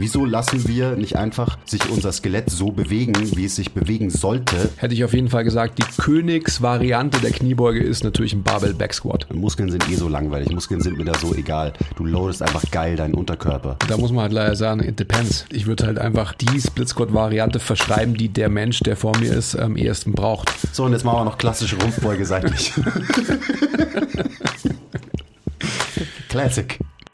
Wieso lassen wir nicht einfach sich unser Skelett so bewegen, wie es sich bewegen sollte? Hätte ich auf jeden Fall gesagt, die Königsvariante der Kniebeuge ist natürlich ein Barbell Back Squat. Muskeln sind eh so langweilig. Muskeln sind mir da so egal. Du loadest einfach geil deinen Unterkörper. Da muss man halt leider sagen, it depends. Ich würde halt einfach die Split Squat Variante verschreiben, die der Mensch, der vor mir ist, am ehesten braucht. So, und jetzt machen wir noch klassische Rumpfbeuge seitlich. Classic.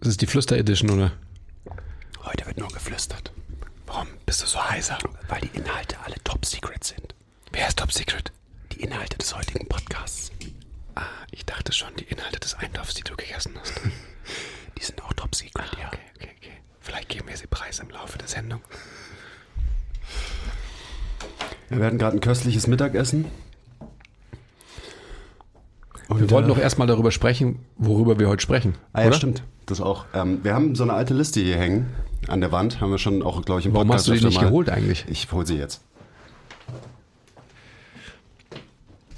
Das ist die Flüster-Edition, oder? Heute wird nur geflüstert. Warum bist du so heiser? Weil die Inhalte alle top secret sind. Wer ist Top Secret? Die Inhalte des heutigen Podcasts. Ah, ich dachte schon, die Inhalte des Eintopfs, die du gegessen hast. Die sind auch top secret, ja. Okay, okay, okay. Vielleicht geben wir sie preis im Laufe der Sendung. Wir werden gerade ein köstliches Mittagessen. Und, Wir wollten äh, doch erstmal darüber sprechen, worüber wir heute sprechen. Ah ja, oder? stimmt. Das auch. Ähm, wir haben so eine alte Liste hier hängen an der Wand. Haben wir schon auch, glaube ich, im Warum Podcast hast du die nicht mal- geholt eigentlich? Ich hole sie jetzt.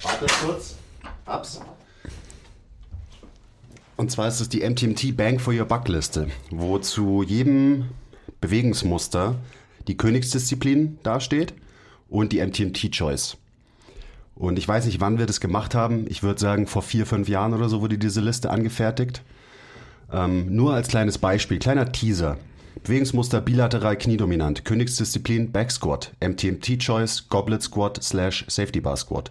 Warte kurz. Ups. Und zwar ist es die MTMT Bang for Your Buck Liste, wo zu jedem Bewegungsmuster die Königsdisziplin dasteht und die MTMT Choice. Und ich weiß nicht, wann wir das gemacht haben. Ich würde sagen, vor vier, fünf Jahren oder so wurde diese Liste angefertigt. Ähm, nur als kleines Beispiel, kleiner Teaser. Bewegungsmuster bilateral kniedominant, Königsdisziplin Back Squat, MTMT Choice, Goblet Squat slash Safety Bar Squat.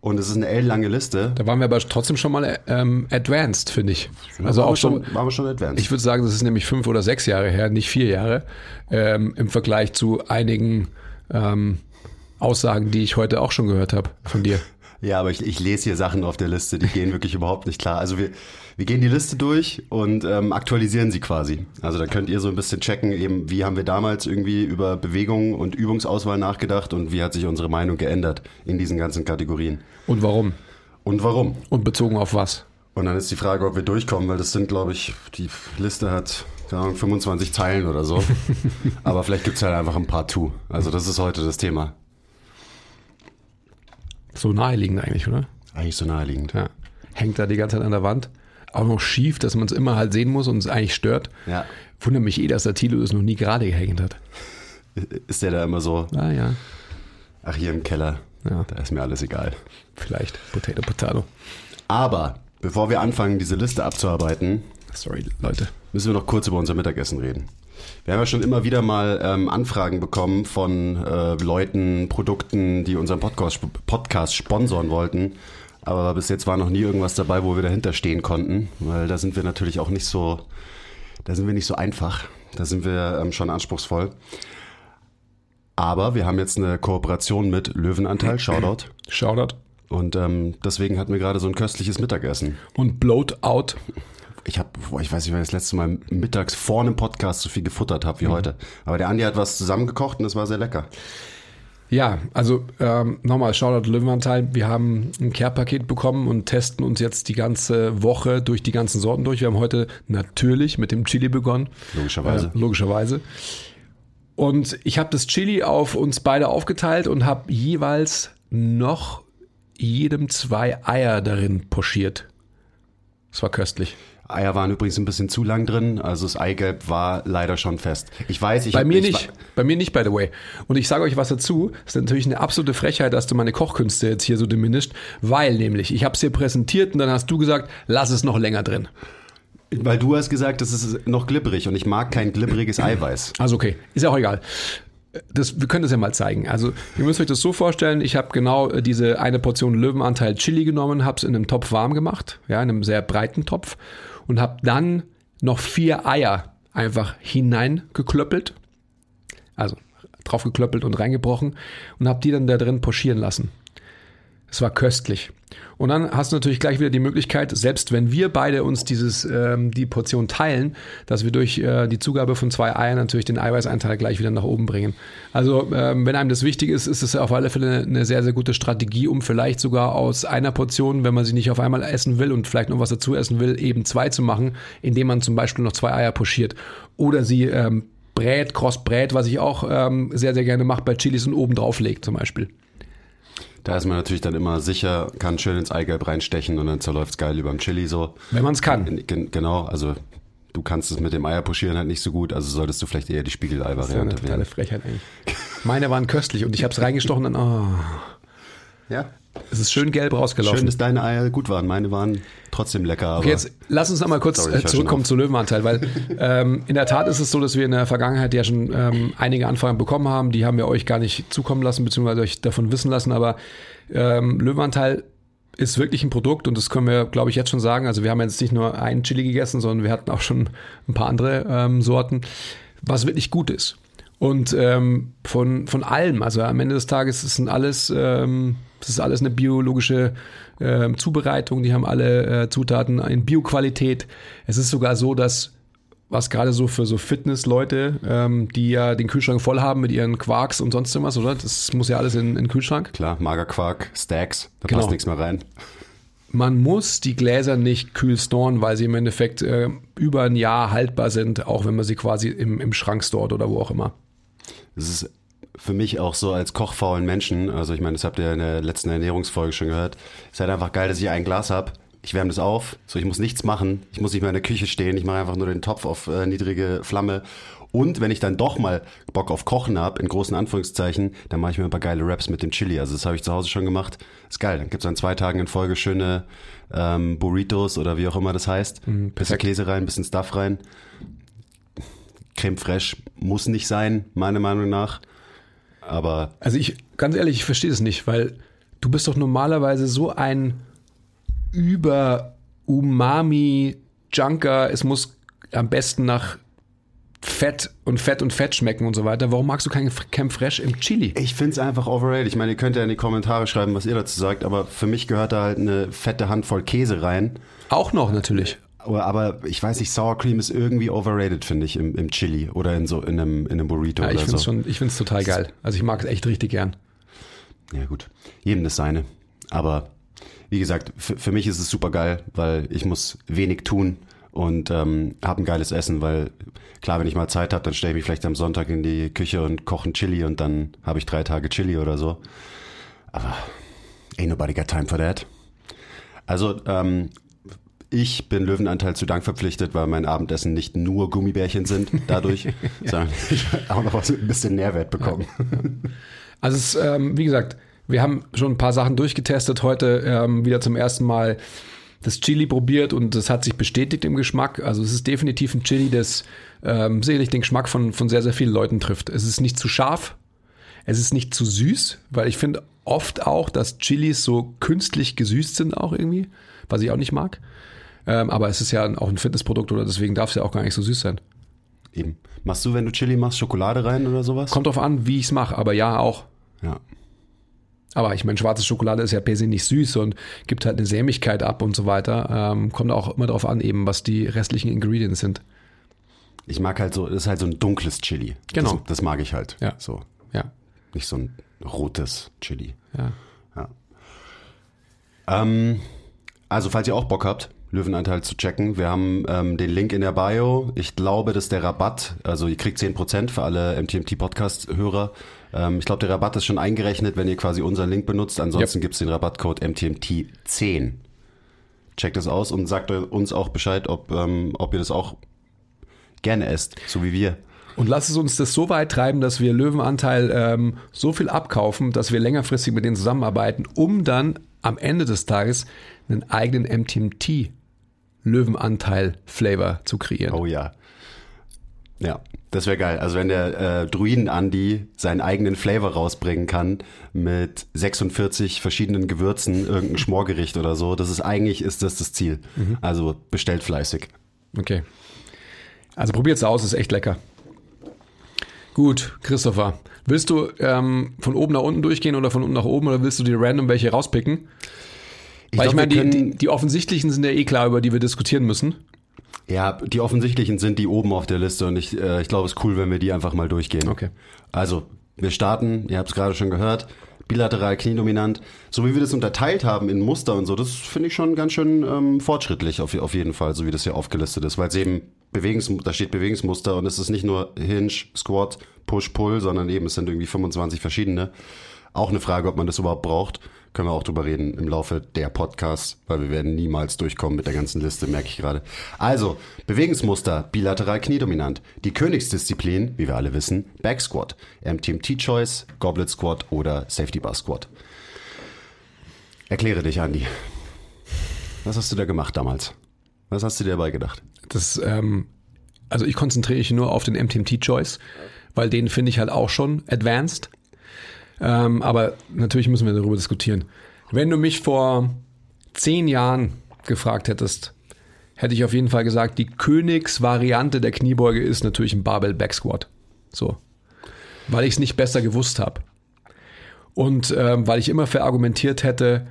Und es ist eine L-lange Liste. Da waren wir aber trotzdem schon mal ähm, advanced, finde ich. Da Also auch schon, waren wir schon advanced. ich würde sagen, das ist nämlich fünf oder sechs Jahre her, nicht vier Jahre, ähm, im Vergleich zu einigen ähm, Aussagen, die ich heute auch schon gehört habe von dir. Ja, aber ich, ich lese hier Sachen auf der Liste, die gehen wirklich überhaupt nicht klar. Also wir, wir gehen die Liste durch und ähm, aktualisieren sie quasi. Also da könnt ihr so ein bisschen checken, eben wie haben wir damals irgendwie über Bewegung und Übungsauswahl nachgedacht und wie hat sich unsere Meinung geändert in diesen ganzen Kategorien. Und warum? Und warum? Und bezogen auf was? Und dann ist die Frage, ob wir durchkommen, weil das sind, glaube ich, die Liste hat keine Ahnung, 25 Zeilen oder so. Aber vielleicht gibt's halt einfach ein paar to. Also das ist heute das Thema. So naheliegend eigentlich, oder? Eigentlich so naheliegend. Ja. Hängt da die ganze Zeit an der Wand. Auch noch schief, dass man es immer halt sehen muss und es eigentlich stört. Ja. Wundert mich eh, dass der Thilo das noch nie gerade gehängt hat. Ist der da immer so, Ah ja, ach hier im Keller, Ja. da ist mir alles egal. vielleicht. Potato, Potato. Aber bevor wir anfangen, diese Liste abzuarbeiten, Sorry, Leute. müssen wir noch kurz über unser Mittagessen reden. Wir haben ja schon immer wieder mal ähm, Anfragen bekommen von äh, Leuten, Produkten, die unseren Podcast, Podcast sponsoren wollten. Aber bis jetzt war noch nie irgendwas dabei, wo wir dahinter stehen konnten, weil da sind wir natürlich auch nicht so, da sind wir nicht so einfach. Da sind wir ähm, schon anspruchsvoll. Aber wir haben jetzt eine Kooperation mit Löwenanteil, Shoutout. Shoutout. Und ähm, deswegen hatten wir gerade so ein köstliches Mittagessen. Und Bloat Out. Ich habe, ich weiß nicht, wann ich das letzte Mal mittags vor einem Podcast so viel gefuttert habe wie heute. Aber der Andi hat was zusammengekocht und es war sehr lecker. Ja, also ähm, nochmal Shoutout Löwenanteil. Wir haben ein Care-Paket bekommen und testen uns jetzt die ganze Woche durch die ganzen Sorten durch. Wir haben heute natürlich mit dem Chili begonnen. Logischerweise. Äh, logischerweise. Und ich habe das Chili auf uns beide aufgeteilt und habe jeweils noch jedem zwei Eier darin pochiert. Das war köstlich. Eier waren übrigens ein bisschen zu lang drin, also das Eigelb war leider schon fest. Ich weiß, ich Bei hab- mir ich nicht. Bei mir nicht, by the way. Und ich sage euch was dazu. Es ist natürlich eine absolute Frechheit, dass du meine Kochkünste jetzt hier so diminisht, weil nämlich ich habe es dir präsentiert und dann hast du gesagt, lass es noch länger drin. Weil du hast gesagt, das ist noch glibberig und ich mag kein glibberiges Eiweiß. Also okay, ist ja auch egal. Das, wir können das ja mal zeigen. Also ihr müsst euch das so vorstellen, ich habe genau äh, diese eine Portion Löwenanteil Chili genommen, habe es in einem Topf warm gemacht, ja, in einem sehr breiten Topf und habe dann noch vier Eier einfach hineingeklöppelt, also draufgeklöppelt und reingebrochen und habe die dann da drin pochieren lassen. Es war köstlich. Und dann hast du natürlich gleich wieder die Möglichkeit, selbst wenn wir beide uns dieses, ähm, die Portion teilen, dass wir durch äh, die Zugabe von zwei Eiern natürlich den Eiweißeinteil gleich wieder nach oben bringen. Also ähm, wenn einem das wichtig ist, ist es auf alle Fälle eine sehr, sehr gute Strategie, um vielleicht sogar aus einer Portion, wenn man sie nicht auf einmal essen will und vielleicht noch was dazu essen will, eben zwei zu machen, indem man zum Beispiel noch zwei Eier pochiert. Oder sie ähm, brät, cross brät, was ich auch ähm, sehr, sehr gerne mache bei Chilis und oben drauf legt zum Beispiel. Da ist man natürlich dann immer sicher, kann schön ins Eigelb reinstechen und dann zerläuft es geil über dem Chili so. Wenn man es kann. Gen- Genau, also du kannst es mit dem Eier pochieren halt nicht so gut, also solltest du vielleicht eher die Das ist ja eine Spiegelei-Variante totale wählen. Frechheit eigentlich. Meine waren köstlich und ich habe es reingestochen und dann, oh, Ja. Es ist schön gelb rausgelaufen. Schön, dass deine Eier gut waren. Meine waren trotzdem lecker, Okay, jetzt lass uns noch mal kurz Sorry, äh, zurückkommen zu Löwenanteil, weil ähm, in der Tat ist es so, dass wir in der Vergangenheit ja schon ähm, einige Anfragen bekommen haben. Die haben wir euch gar nicht zukommen lassen, beziehungsweise euch davon wissen lassen. Aber ähm, Löwenanteil ist wirklich ein Produkt und das können wir, glaube ich, jetzt schon sagen. Also wir haben jetzt nicht nur einen Chili gegessen, sondern wir hatten auch schon ein paar andere ähm, Sorten, was wirklich gut ist. Und ähm, von, von allem, also am Ende des Tages ist alles, ähm, das ist alles eine biologische ähm, Zubereitung, die haben alle äh, Zutaten in Bioqualität. Es ist sogar so, dass was gerade so für so Fitnessleute, ähm, die ja den Kühlschrank voll haben mit ihren Quarks und sonst irgendwas, oder? Das muss ja alles in, in den Kühlschrank. klar, Magerquark, Stacks, da Genau. passt nichts mehr rein. Man muss die Gläser nicht kühl storen, weil sie im Endeffekt äh, über ein Jahr haltbar sind, auch wenn man sie quasi im, im Schrank stort oder wo auch immer. Das ist für mich auch so als kochfaulen Menschen, also ich meine, das habt ihr in der letzten Ernährungsfolge schon gehört, ist halt einfach geil, dass ich ein Glas hab. Ich wärme das auf, so ich muss nichts machen, ich muss nicht mehr in der Küche stehen, ich mache einfach nur den Topf auf äh, niedrige Flamme. Und wenn ich dann doch mal Bock auf Kochen hab, in großen Anführungszeichen, dann mache ich mir ein paar geile Raps mit dem Chili. Also das habe ich zu Hause schon gemacht. Ist geil. Dann gibt's an zwei Tagen in Folge schöne ähm, Burritos oder wie auch immer das heißt. bisschen perfekt. Käse rein, bisschen Stuff rein. Creme fraiche muss nicht sein, meiner Meinung nach. Aber Also ich, ganz ehrlich, ich verstehe das nicht, weil du bist doch normalerweise so ein über Umami-Junker. Es muss am besten nach Fett und Fett und Fett schmecken und so weiter. Warum magst du kein Creme Fraiche im Chili? ich find's einfach overrated. Ich meine, ihr könnt ja in die Kommentare schreiben, was ihr dazu sagt, aber für mich gehört da halt eine fette Handvoll Käse rein. Auch noch natürlich. Aber, ich weiß nicht, Sour Cream ist irgendwie overrated, finde ich, im, im Chili oder in so in einem, in einem Burrito Ja, ich oder finde es so. schon, ich finde es total geil. Also ich mag es echt richtig gern. Ja, gut. Jedem das seine. Aber wie gesagt, für, für mich ist es super geil, weil ich muss wenig tun und ähm, habe ein geiles Essen, weil klar, wenn ich mal Zeit habe, dann stelle ich mich vielleicht am Sonntag in die Küche und koche ein Chili und dann habe ich drei Tage Chili oder so. Aber ain't nobody got time for that. Also, ähm, ich bin Löwenanteil zu Dank verpflichtet, weil mein Abendessen nicht nur Gummibärchen sind dadurch, sondern ich auch noch was mit ein bisschen Nährwert bekommen. Also es, ähm, wie gesagt, wir haben schon ein paar Sachen durchgetestet. Heute ähm, wieder zum ersten Mal das Chili probiert und das hat sich bestätigt im Geschmack. Also es ist definitiv ein Chili, das ähm, sicherlich den Geschmack von, von sehr, sehr vielen Leuten trifft. Es ist nicht zu scharf, es ist nicht zu süß, weil ich finde oft auch, dass Chilis so künstlich gesüßt sind auch irgendwie, was ich auch nicht mag. Ähm, aber es ist ja auch ein Fitnessprodukt oder deswegen darf es ja auch gar nicht so süß sein. Eben. Machst du, wenn du Chili machst, Schokolade rein oder sowas? Kommt drauf an, wie ich es mache, aber ja auch. Ja. Aber ich meine, schwarze Schokolade ist ja per se nicht süß und gibt halt eine Sämigkeit ab und so weiter. Ähm, kommt auch immer darauf an, eben, was die restlichen Ingredients sind. Ich mag halt so, das ist halt so ein dunkles Chili. Genau. Das, das mag ich halt. Ja. So. Ja, Nicht so ein rotes Chili. ja. Ja. Ähm, also, falls ihr auch Bock habt, Löwenanteil zu checken, wir haben ähm, den Link in der Bio. Ich glaube, dass der Rabatt, also ihr kriegt 10% für alle MTMT-Podcast-Hörer. Ähm, ich glaube, der Rabatt ist schon eingerechnet, wenn ihr quasi unseren Link benutzt. Ansonsten Yep. gibt's den Rabattcode MTMT10. Checkt das aus und sagt uns auch Bescheid, ob, ähm, ob ihr das auch gerne esst, so wie wir. Und lasst es uns das so weit treiben, dass wir Löwenanteil ähm, so viel abkaufen, dass wir längerfristig mit denen zusammenarbeiten, um dann am Ende des Tages einen eigenen MTMT Löwenanteil Flavor zu kreieren. Oh ja. Ja, Das wäre geil. Also wenn der äh, Druiden-Andi seinen eigenen Flavor rausbringen kann mit 46 verschiedenen Gewürzen, irgendein Schmorgericht oder so, das ist eigentlich ist das das Ziel. Also bestellt fleißig. Okay. Also probiert's aus, ist echt lecker. Gut, Christopher. Willst du ähm, von oben nach unten durchgehen oder von unten nach oben oder willst du dir random welche rauspicken? Weil ich meine, die, können- die, die offensichtlichen sind ja eh klar, über die wir diskutieren müssen. Ja, die offensichtlichen sind die oben auf der Liste und ich, äh, ich glaube, es ist cool, wenn wir die einfach mal durchgehen. Okay. Also, wir starten, ihr habt es gerade schon gehört, bilateral kniedominant. So wie wir das unterteilt haben in Muster und so, das finde ich schon ganz schön ähm, fortschrittlich auf, auf jeden Fall, so wie das hier aufgelistet ist, weil es eben Bewegungs, da steht Bewegungsmuster und es ist nicht nur Hinge, Squat, Push, Pull, sondern eben es sind irgendwie 25 verschiedene. Auch eine Frage, ob man das überhaupt braucht. Können wir auch drüber reden im Laufe der Podcasts, weil wir werden niemals durchkommen mit der ganzen Liste, merke ich gerade. Also, Bewegungsmuster, bilateral kniedominant. Die Königsdisziplin, wie wir alle wissen, Back Squat, MTMT Choice, Goblet Squat oder Safety Bar Squat. Erkläre dich, Andi. Was hast du da gemacht damals? Was hast du dir dabei gedacht? Das, ähm, also ich konzentriere mich nur auf den MTMT Choice, weil den finde ich halt auch schon advanced. Ähm, aber natürlich müssen wir darüber diskutieren. Wenn du mich vor zehn Jahren gefragt hättest, hätte ich auf jeden Fall gesagt, die Königsvariante der Kniebeuge ist natürlich ein Barbell Back Squat. So. Weil ich es nicht besser gewusst habe. Und ähm, weil ich immer verargumentiert hätte,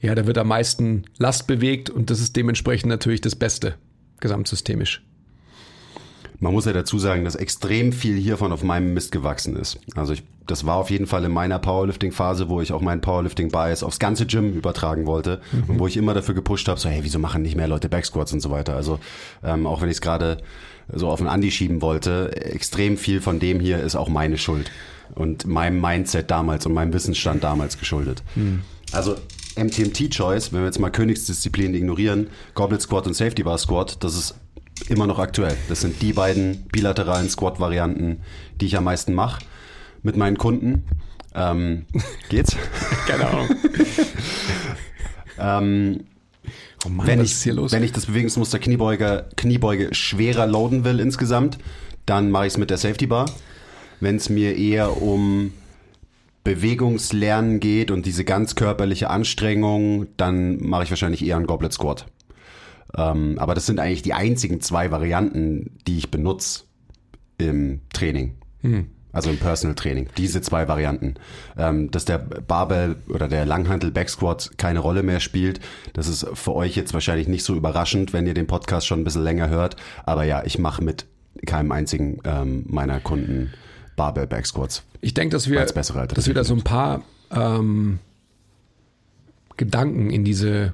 ja, da wird am meisten Last bewegt und das ist dementsprechend natürlich das Beste, gesamtsystemisch. Man muss ja dazu sagen, dass extrem viel hiervon auf meinem Mist gewachsen ist. Also ich, das war auf jeden Fall in meiner Powerlifting-Phase, wo ich auch meinen Powerlifting-Bias aufs ganze Gym übertragen wollte und wo ich immer dafür gepusht habe, so hey, wieso machen nicht mehr Leute Backsquats und so weiter. Also ähm, auch wenn ich es gerade so auf den Andi schieben wollte, extrem viel von dem hier ist auch meine Schuld und meinem Mindset damals und meinem Wissensstand damals geschuldet. Also MTMT-Choice, wenn wir jetzt mal Königsdisziplinen ignorieren, Goblet Squat und Safety Bar Squat, das ist immer noch aktuell. Das sind die beiden bilateralen Squat-Varianten, die ich am meisten mache mit meinen Kunden. Ähm, geht's? Keine Ahnung. ähm, Oh Mann, wenn, ich, ist hier los? wenn ich das Bewegungsmuster Kniebeuge, Kniebeuge schwerer loaden will insgesamt, dann mache ich es mit der Safety Bar. Wenn es mir eher um Bewegungslernen geht und diese ganz körperliche Anstrengung, dann mache ich wahrscheinlich eher einen Goblet Squat. Ähm, aber das sind eigentlich die einzigen zwei Varianten, die ich benutze im Training. Also im Personal Training. Diese zwei Varianten. Ähm, dass der Barbell oder der Langhantel Back Squat keine Rolle mehr spielt, das ist für euch jetzt wahrscheinlich nicht so überraschend, wenn ihr den Podcast schon ein bisschen länger hört. Aber ja, ich mache mit keinem einzigen ähm, meiner Kunden Barbell Back Squats. ich denke, dass wir, dass wir da so ein paar ähm, Gedanken in diese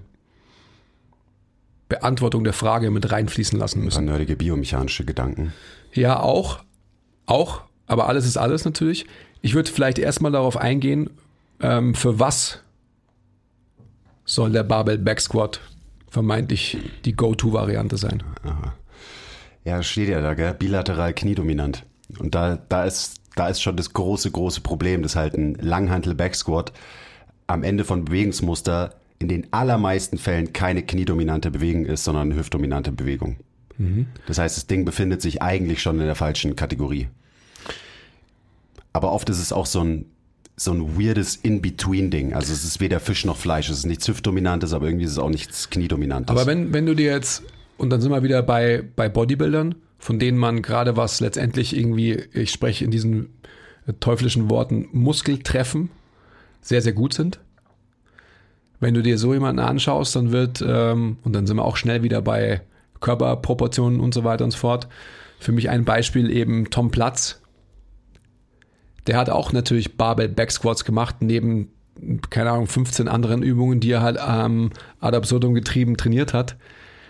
Beantwortung der Frage mit reinfließen lassen Ein müssen. paar nerdige biomechanische Gedanken. Ja, auch. Auch. Aber alles ist alles natürlich. Ich würde vielleicht erstmal darauf eingehen, ähm, für was soll der Barbell Back Squat vermeintlich die Go-To-Variante sein. Ja, steht ja da, gell? Bilateral kniedominant. Und da, da ist, da ist schon das große, große Problem, dass halt ein Langhantel Back Squat am Ende von Bewegungsmuster in den allermeisten Fällen keine kniedominante Bewegung ist, sondern eine hüftdominante Bewegung. Das heißt, das Ding befindet sich eigentlich schon in der falschen Kategorie. Aber oft ist es auch so ein, so ein weirdes In-Between-Ding. Also es ist weder Fisch noch Fleisch. Es ist nichts Hüftdominantes, aber irgendwie ist es auch nichts Kniedominantes. Aber wenn, wenn du dir jetzt, und dann sind wir wieder bei, bei Bodybuildern, von denen man gerade was letztendlich irgendwie, ich spreche in diesen teuflischen Worten, Muskeltreffen sehr, sehr gut sind. Wenn du dir so jemanden anschaust, dann wird, ähm, und dann sind wir auch schnell wieder bei Körperproportionen und so weiter und so fort. Für mich ein Beispiel eben Tom Platz. Der hat auch natürlich Barbell Back Squats gemacht, neben, keine Ahnung, 15 anderen Übungen, die er halt ähm, ad absurdum getrieben trainiert hat.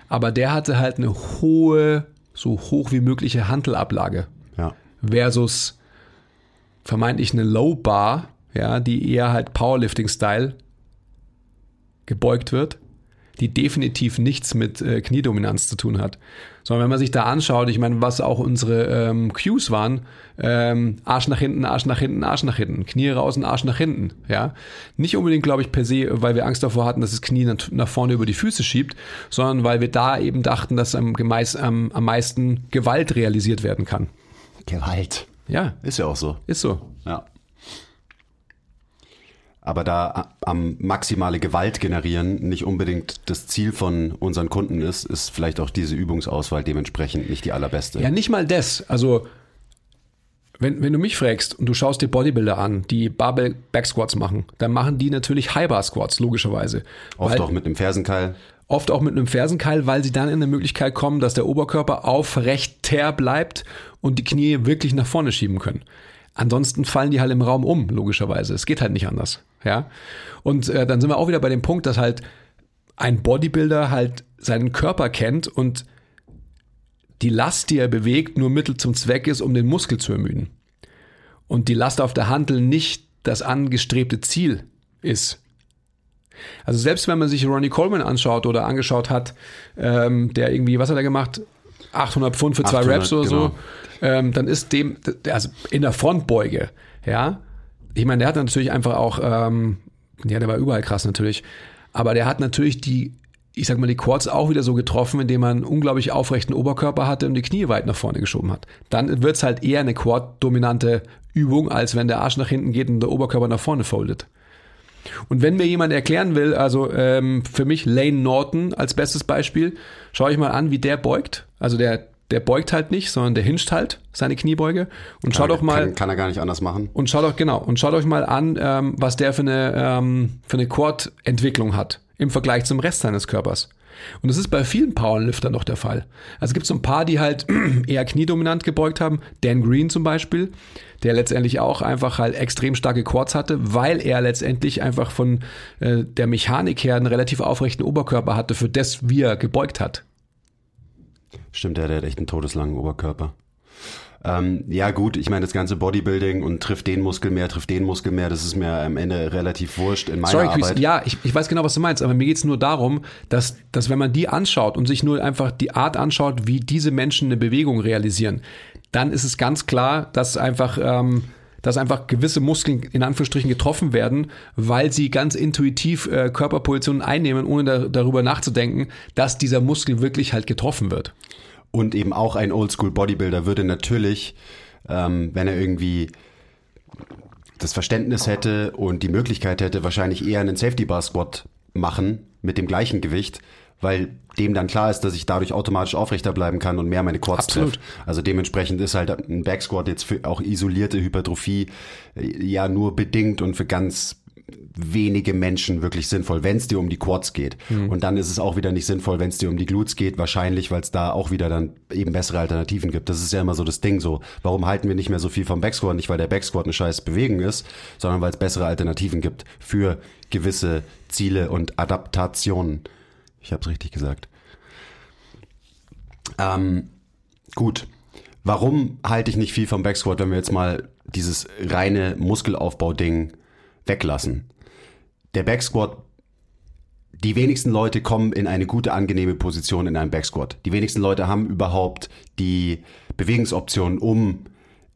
Aber der hatte halt eine hohe, so hoch wie mögliche Handelablage ja. versus vermeintlich eine Low Bar, ja, die eher halt Powerlifting-Style gebeugt wird. die definitiv nichts mit äh, Kniedominanz zu tun hat. Sondern wenn man sich da anschaut, ich meine, was auch unsere ähm, Cues waren, ähm, Arsch nach hinten, Arsch nach hinten, Arsch nach hinten, Knie raus und Arsch nach hinten, ja. Nicht unbedingt, glaube ich, per se, weil wir Angst davor hatten, dass das Knie nach vorne über die Füße schiebt, sondern weil wir da eben dachten, dass am, am, am meisten Gewalt realisiert werden kann. Gewalt. Ja. Ist ja auch so. Ist so. Ja. Aber da am maximale Gewalt generieren nicht unbedingt das Ziel von unseren Kunden ist, ist vielleicht auch diese Übungsauswahl dementsprechend nicht die allerbeste. Ja, nicht mal das. Also, wenn, wenn du mich fragst und du schaust dir Bodybuilder an, die Barbell Back Squats machen, dann machen die natürlich High Bar Squats, logischerweise. Oft auch mit einem Fersenkeil. Oft auch mit einem Fersenkeil, weil sie dann in der Möglichkeit kommen, dass der Oberkörper aufrechter bleibt und die Knie wirklich nach vorne schieben können. Ansonsten fallen die halt im Raum um, logischerweise. Es geht halt nicht anders. Ja. Und äh, dann sind wir auch wieder bei dem Punkt, dass halt ein Bodybuilder halt seinen Körper kennt und die Last, die er bewegt, nur Mittel zum Zweck ist, um den Muskel zu ermüden. Und die Last auf der Handel nicht das angestrebte Ziel ist. Also selbst wenn man sich Ronnie Coleman anschaut oder angeschaut hat, ähm, der irgendwie, was hat er gemacht? 800 Pfund für zwei 800, Raps oder genau. so ähm, dann ist dem, also in der Frontbeuge, ja, ich meine, der hat natürlich einfach auch, ähm, ja, der war überall krass natürlich, aber der hat natürlich die, ich sag mal, die Quads auch wieder so getroffen, indem man einen unglaublich aufrechten Oberkörper hatte und die Knie weit nach vorne geschoben hat. Dann wird's halt eher eine Quad-dominante Übung, als wenn der Arsch nach hinten geht und der Oberkörper nach vorne foldet. Und wenn mir jemand erklären will, also ähm, für mich Lane Norton als bestes Beispiel, schaue ich mal an, wie der beugt. Also der der beugt halt nicht, sondern der hinscht halt seine Kniebeuge. Und schaut doch mal. Kann, kann, er gar nicht anders machen. Und schaut doch, genau, und schaut euch mal an, ähm, was der für eine, ähm, für eine Quad-Entwicklung hat im Vergleich zum Rest seines Körpers. Und das ist bei vielen Powerliftern noch der Fall. Also es gibt so ein paar, die halt eher kniedominant gebeugt haben. Dan Green zum Beispiel, der letztendlich auch einfach halt extrem starke Quads hatte, weil er letztendlich einfach von äh, der Mechanik her einen relativ aufrechten Oberkörper hatte, für das, wie er gebeugt hat. Stimmt, der hat echt einen todeslangen Oberkörper. Ähm, ja gut, ich meine das ganze Bodybuilding und trifft den Muskel mehr, trifft den Muskel mehr, das ist mir am Ende relativ wurscht in meiner Sorry, Chris, Arbeit. Ja, ich, ich weiß genau, was du meinst, aber mir geht's nur darum, dass, dass wenn man die anschaut und sich nur einfach die Art anschaut, wie diese Menschen eine Bewegung realisieren, dann ist es ganz klar, dass einfach ähm, dass einfach gewisse Muskeln in Anführungsstrichen getroffen werden, weil sie ganz intuitiv äh, Körperpositionen einnehmen, ohne da, darüber nachzudenken, dass dieser Muskel wirklich halt getroffen wird. Und eben auch ein Oldschool Bodybuilder würde natürlich, ähm, wenn er irgendwie das Verständnis hätte und die Möglichkeit hätte, wahrscheinlich eher einen Safety Bar Squat machen mit dem gleichen Gewicht, weil dem dann klar ist, dass ich dadurch automatisch aufrechter bleiben kann und mehr meine Quads treffe. Also dementsprechend ist halt ein Backsquat jetzt für auch isolierte Hypertrophie äh, ja nur bedingt und für ganz wenige Menschen wirklich sinnvoll, wenn es dir um die Quads geht. Mhm. Und dann ist es auch wieder nicht sinnvoll, wenn es dir um die Glutes geht, wahrscheinlich, weil es da auch wieder dann eben bessere Alternativen gibt. Das ist ja immer so das Ding so. Warum halten wir nicht mehr so viel vom Backsquat? Nicht, weil der Backsquat eine scheiß Bewegung ist, sondern weil es bessere Alternativen gibt für gewisse Ziele und Adaptationen. Ich habe es richtig gesagt. Ähm, gut. Warum halte ich nicht viel vom Backsquat, wenn wir jetzt mal dieses reine Muskelaufbau-Ding weglassen? Der Backsquat, die wenigsten Leute kommen in eine gute, angenehme Position in einem Backsquat. Die wenigsten Leute haben überhaupt die Bewegungsoptionen, um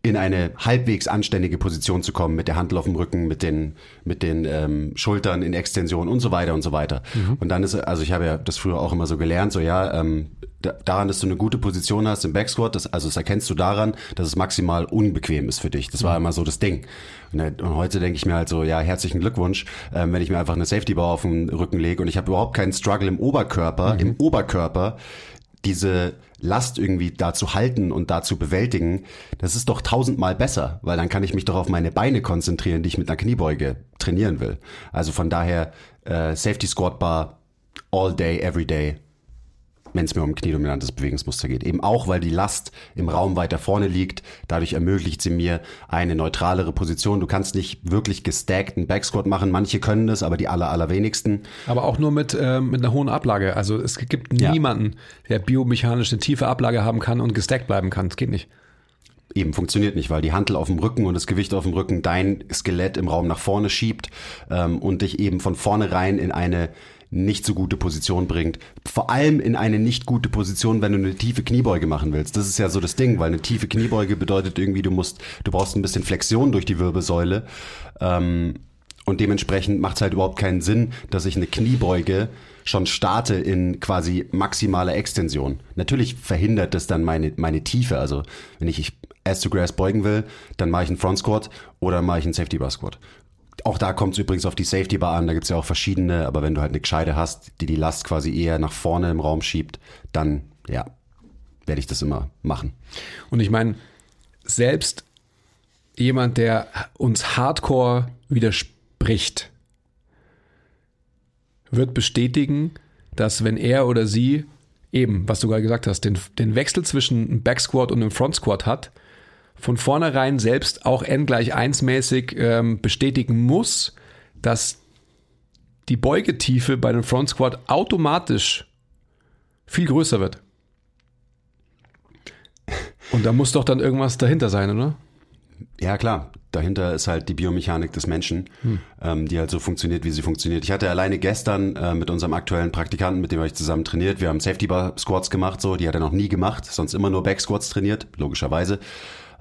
in eine halbwegs anständige Position zu kommen, mit der Handel auf dem Rücken, mit den, mit den ähm, Schultern in Extension und so weiter und so weiter. Mhm. Und dann ist, also ich habe ja das früher auch immer so gelernt, so ja, ähm, daran, dass du eine gute Position hast im Backsquat, das, also das erkennst du daran, dass es maximal unbequem ist für dich. Das war mhm. immer so das Ding. Und, und heute denke ich mir halt so, ja, herzlichen Glückwunsch, ähm, wenn ich mir einfach eine Safety Bar auf den Rücken lege und ich habe überhaupt keinen Struggle im Oberkörper, mhm. im Oberkörper diese Last irgendwie da zu halten und da zu bewältigen, das ist doch tausendmal besser, weil dann kann ich mich doch auf meine Beine konzentrieren, die ich mit einer Kniebeuge trainieren will. Also von daher äh, Safety Squat Bar all day, every day wenn es mir um kniedominantes Bewegungsmuster geht. Eben auch, weil die Last im Raum weiter vorne liegt. Dadurch ermöglicht sie mir eine neutralere Position. Du kannst nicht wirklich gestackten Backsquat machen. Manche können das, aber die aller, allerwenigsten. Aber auch nur mit, äh, mit einer hohen Ablage. Also es gibt ja. niemanden, der biomechanisch eine tiefe Ablage haben kann und gestackt bleiben kann. Das geht nicht eben funktioniert nicht, weil die Hantel auf dem Rücken und das Gewicht auf dem Rücken dein Skelett im Raum nach vorne schiebt ähm, und dich eben von vornherein in eine nicht so gute Position bringt. Vor allem in eine nicht gute Position, wenn du eine tiefe Kniebeuge machen willst. Das ist ja so das Ding, weil eine tiefe Kniebeuge bedeutet irgendwie, du musst, du brauchst ein bisschen Flexion durch die Wirbelsäule. Ähm, und dementsprechend macht es halt überhaupt keinen Sinn, dass ich eine Kniebeuge schon starte in quasi maximaler Extension. Natürlich verhindert das dann meine, meine Tiefe. Also wenn ich, ich Ass to Grass beugen will, dann mache ich einen Front Squat oder mache ich einen Safety Bar Squat. Auch da kommt es übrigens auf die Safety Bar an, da gibt es ja auch verschiedene, aber wenn du halt eine Gescheide hast, die die Last quasi eher nach vorne im Raum schiebt, dann ja, werde ich das immer machen. Und ich meine, selbst jemand, der uns hardcore widerspricht, wird bestätigen, dass wenn er oder sie eben, was du gerade gesagt hast, den, den Wechsel zwischen einem Back Squat und einem Front Squat hat, von vornherein selbst auch n gleich 1 mäßig ähm, bestätigen muss, dass die Beugetiefe bei einem Front Squat automatisch viel größer wird. Und da muss doch dann irgendwas dahinter sein, oder? Ja, klar. Dahinter ist halt die Biomechanik des Menschen, hm. ähm, die halt so funktioniert, wie sie funktioniert. Ich hatte alleine gestern äh, mit unserem aktuellen Praktikanten, mit dem ich zusammen trainiert. Wir haben Safety Bar Squats gemacht, so, die hat er noch nie gemacht, sonst immer nur Back Squats trainiert, logischerweise.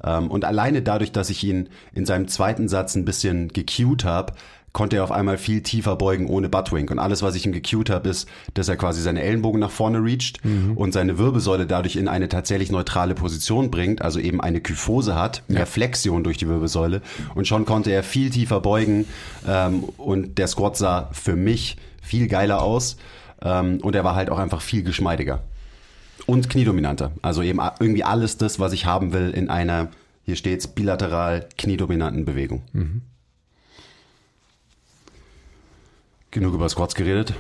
Ähm, und alleine dadurch, dass ich ihn in seinem zweiten Satz ein bisschen gecued habe, konnte er auf einmal viel tiefer beugen ohne Buttwink. Und alles, was ich ihm gecued habe, ist, dass er quasi seine Ellenbogen nach vorne reacht mhm. und seine Wirbelsäule dadurch in eine tatsächlich neutrale Position bringt, also eben eine Kyphose hat, mehr ja. Flexion durch die Wirbelsäule. Und schon konnte er viel tiefer beugen ähm, und der Squat sah für mich viel geiler aus ähm, und er war halt auch einfach viel geschmeidiger. Und kniedominanter. Also eben irgendwie alles das, was ich haben will in einer, hier steht's, bilateral kniedominanten Bewegung. Mhm. Genug über Squats geredet?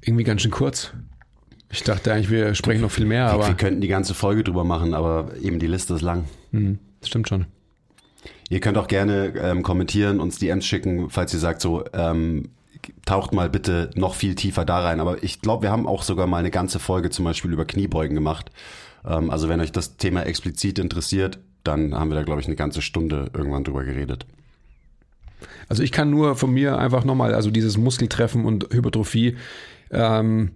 Irgendwie ganz schön kurz. Ich dachte eigentlich, wir sprechen noch viel mehr, wir, aber. Wir könnten die ganze Folge drüber machen, aber eben die Liste ist lang. Mhm, stimmt schon. Ihr könnt auch gerne ähm, kommentieren, uns DMs schicken, falls ihr sagt, so, ähm, taucht mal bitte noch viel tiefer da rein. Aber ich glaube, wir haben auch sogar mal eine ganze Folge zum Beispiel über Kniebeugen gemacht. Ähm, also wenn euch das Thema explizit interessiert, dann haben wir da, glaube ich, eine ganze Stunde irgendwann drüber geredet. Also ich kann nur von mir einfach nochmal, also dieses Muskeltreffen und Hypertrophie, ähm,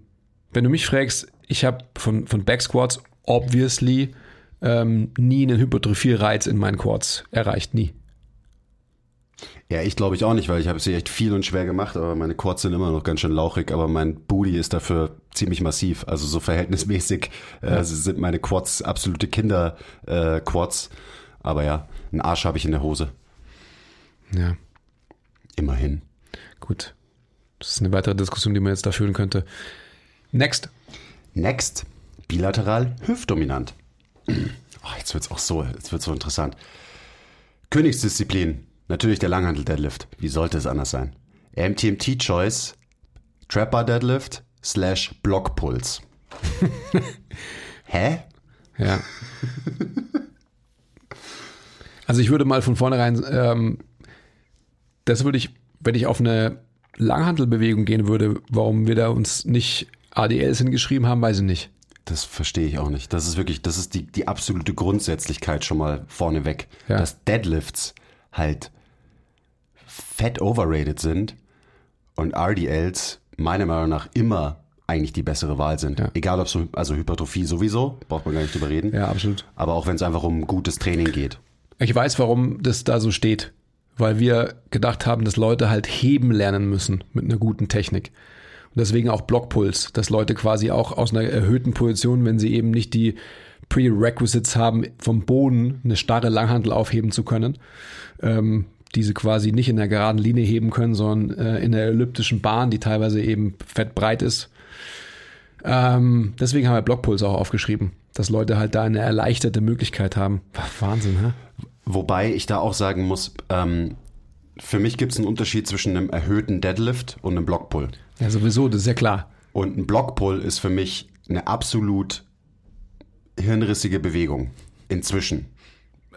wenn du mich fragst, ich habe von, von Backsquats obviously ähm, nie einen Hypertrophie-Reiz in meinen Quads erreicht, nie. Ja, ich glaube ich auch nicht, weil ich habe sie echt viel und schwer gemacht, aber meine Quads sind immer noch ganz schön lauchig, aber mein Booty ist dafür ziemlich massiv. Also so verhältnismäßig äh, sind meine Quads absolute Kinder-Quads. Äh, aber ja, einen Arsch habe ich in der Hose. Ja. Immerhin. Gut. Das ist eine weitere Diskussion, die man jetzt da führen könnte. Next. Next. Bilateral hüftdominant. Oh, jetzt wird's auch so, jetzt wird's so interessant. Königsdisziplin. Natürlich der Langhandel-Deadlift. Wie sollte es anders sein? MTMT-Choice, Trapper Deadlift slash Blockpuls. Hä? Ja. Also ich würde mal von vornherein, ähm, das würde ich, wenn ich auf eine Langhandelbewegung gehen würde, warum wir da uns nicht ADLs hingeschrieben haben, weiß ich nicht. Das verstehe ich auch nicht. Das ist wirklich, das ist die, die absolute Grundsätzlichkeit schon mal vorneweg. Ja. Dass Deadlifts halt fett overrated sind und RDLs meiner Meinung nach immer eigentlich die bessere Wahl sind. Ja. Egal ob so, also Hypertrophie sowieso, braucht man gar nicht drüber reden. Ja, absolut. Aber auch wenn es einfach um gutes Training geht. Ich weiß, warum das da so steht. Weil wir gedacht haben, dass Leute halt heben lernen müssen mit einer guten Technik. Und deswegen auch Blockpuls, dass Leute quasi auch aus einer erhöhten Position, wenn sie eben nicht die Prerequisites haben, vom Boden eine starre Langhandel aufheben zu können, ähm, diese quasi nicht in der geraden Linie heben können, sondern äh, in der elliptischen Bahn, die teilweise eben fettbreit ist. Ähm, deswegen haben wir Blockpuls auch aufgeschrieben, dass Leute halt da eine erleichterte Möglichkeit haben. Wahnsinn, hä? Wobei ich da auch sagen muss, ähm, für mich gibt es einen Unterschied zwischen einem erhöhten Deadlift und einem Blockpull. Ja, sowieso, das ist ja klar. Und ein Blockpull ist für mich eine absolut hirnrissige Bewegung. Inzwischen.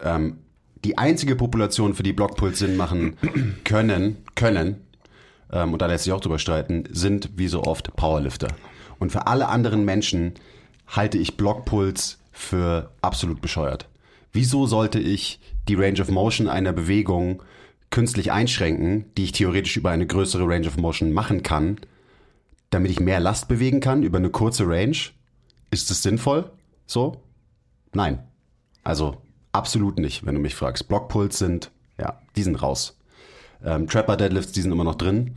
Ähm, die einzige Population, für die Blockpuls Sinn machen können, können, ähm, und da lässt sich auch drüber streiten, sind wie so oft Powerlifter. Und für alle anderen Menschen halte ich Blockpuls für absolut bescheuert. Wieso sollte ich die Range of Motion einer Bewegung künstlich einschränken, die ich theoretisch über eine größere Range of Motion machen kann, damit ich mehr Last bewegen kann über eine kurze Range? Ist es sinnvoll? So? Nein. Also absolut nicht, wenn du mich fragst. Blockpulls sind, ja, die sind raus. Ähm, Trapper Deadlifts, die sind immer noch drin.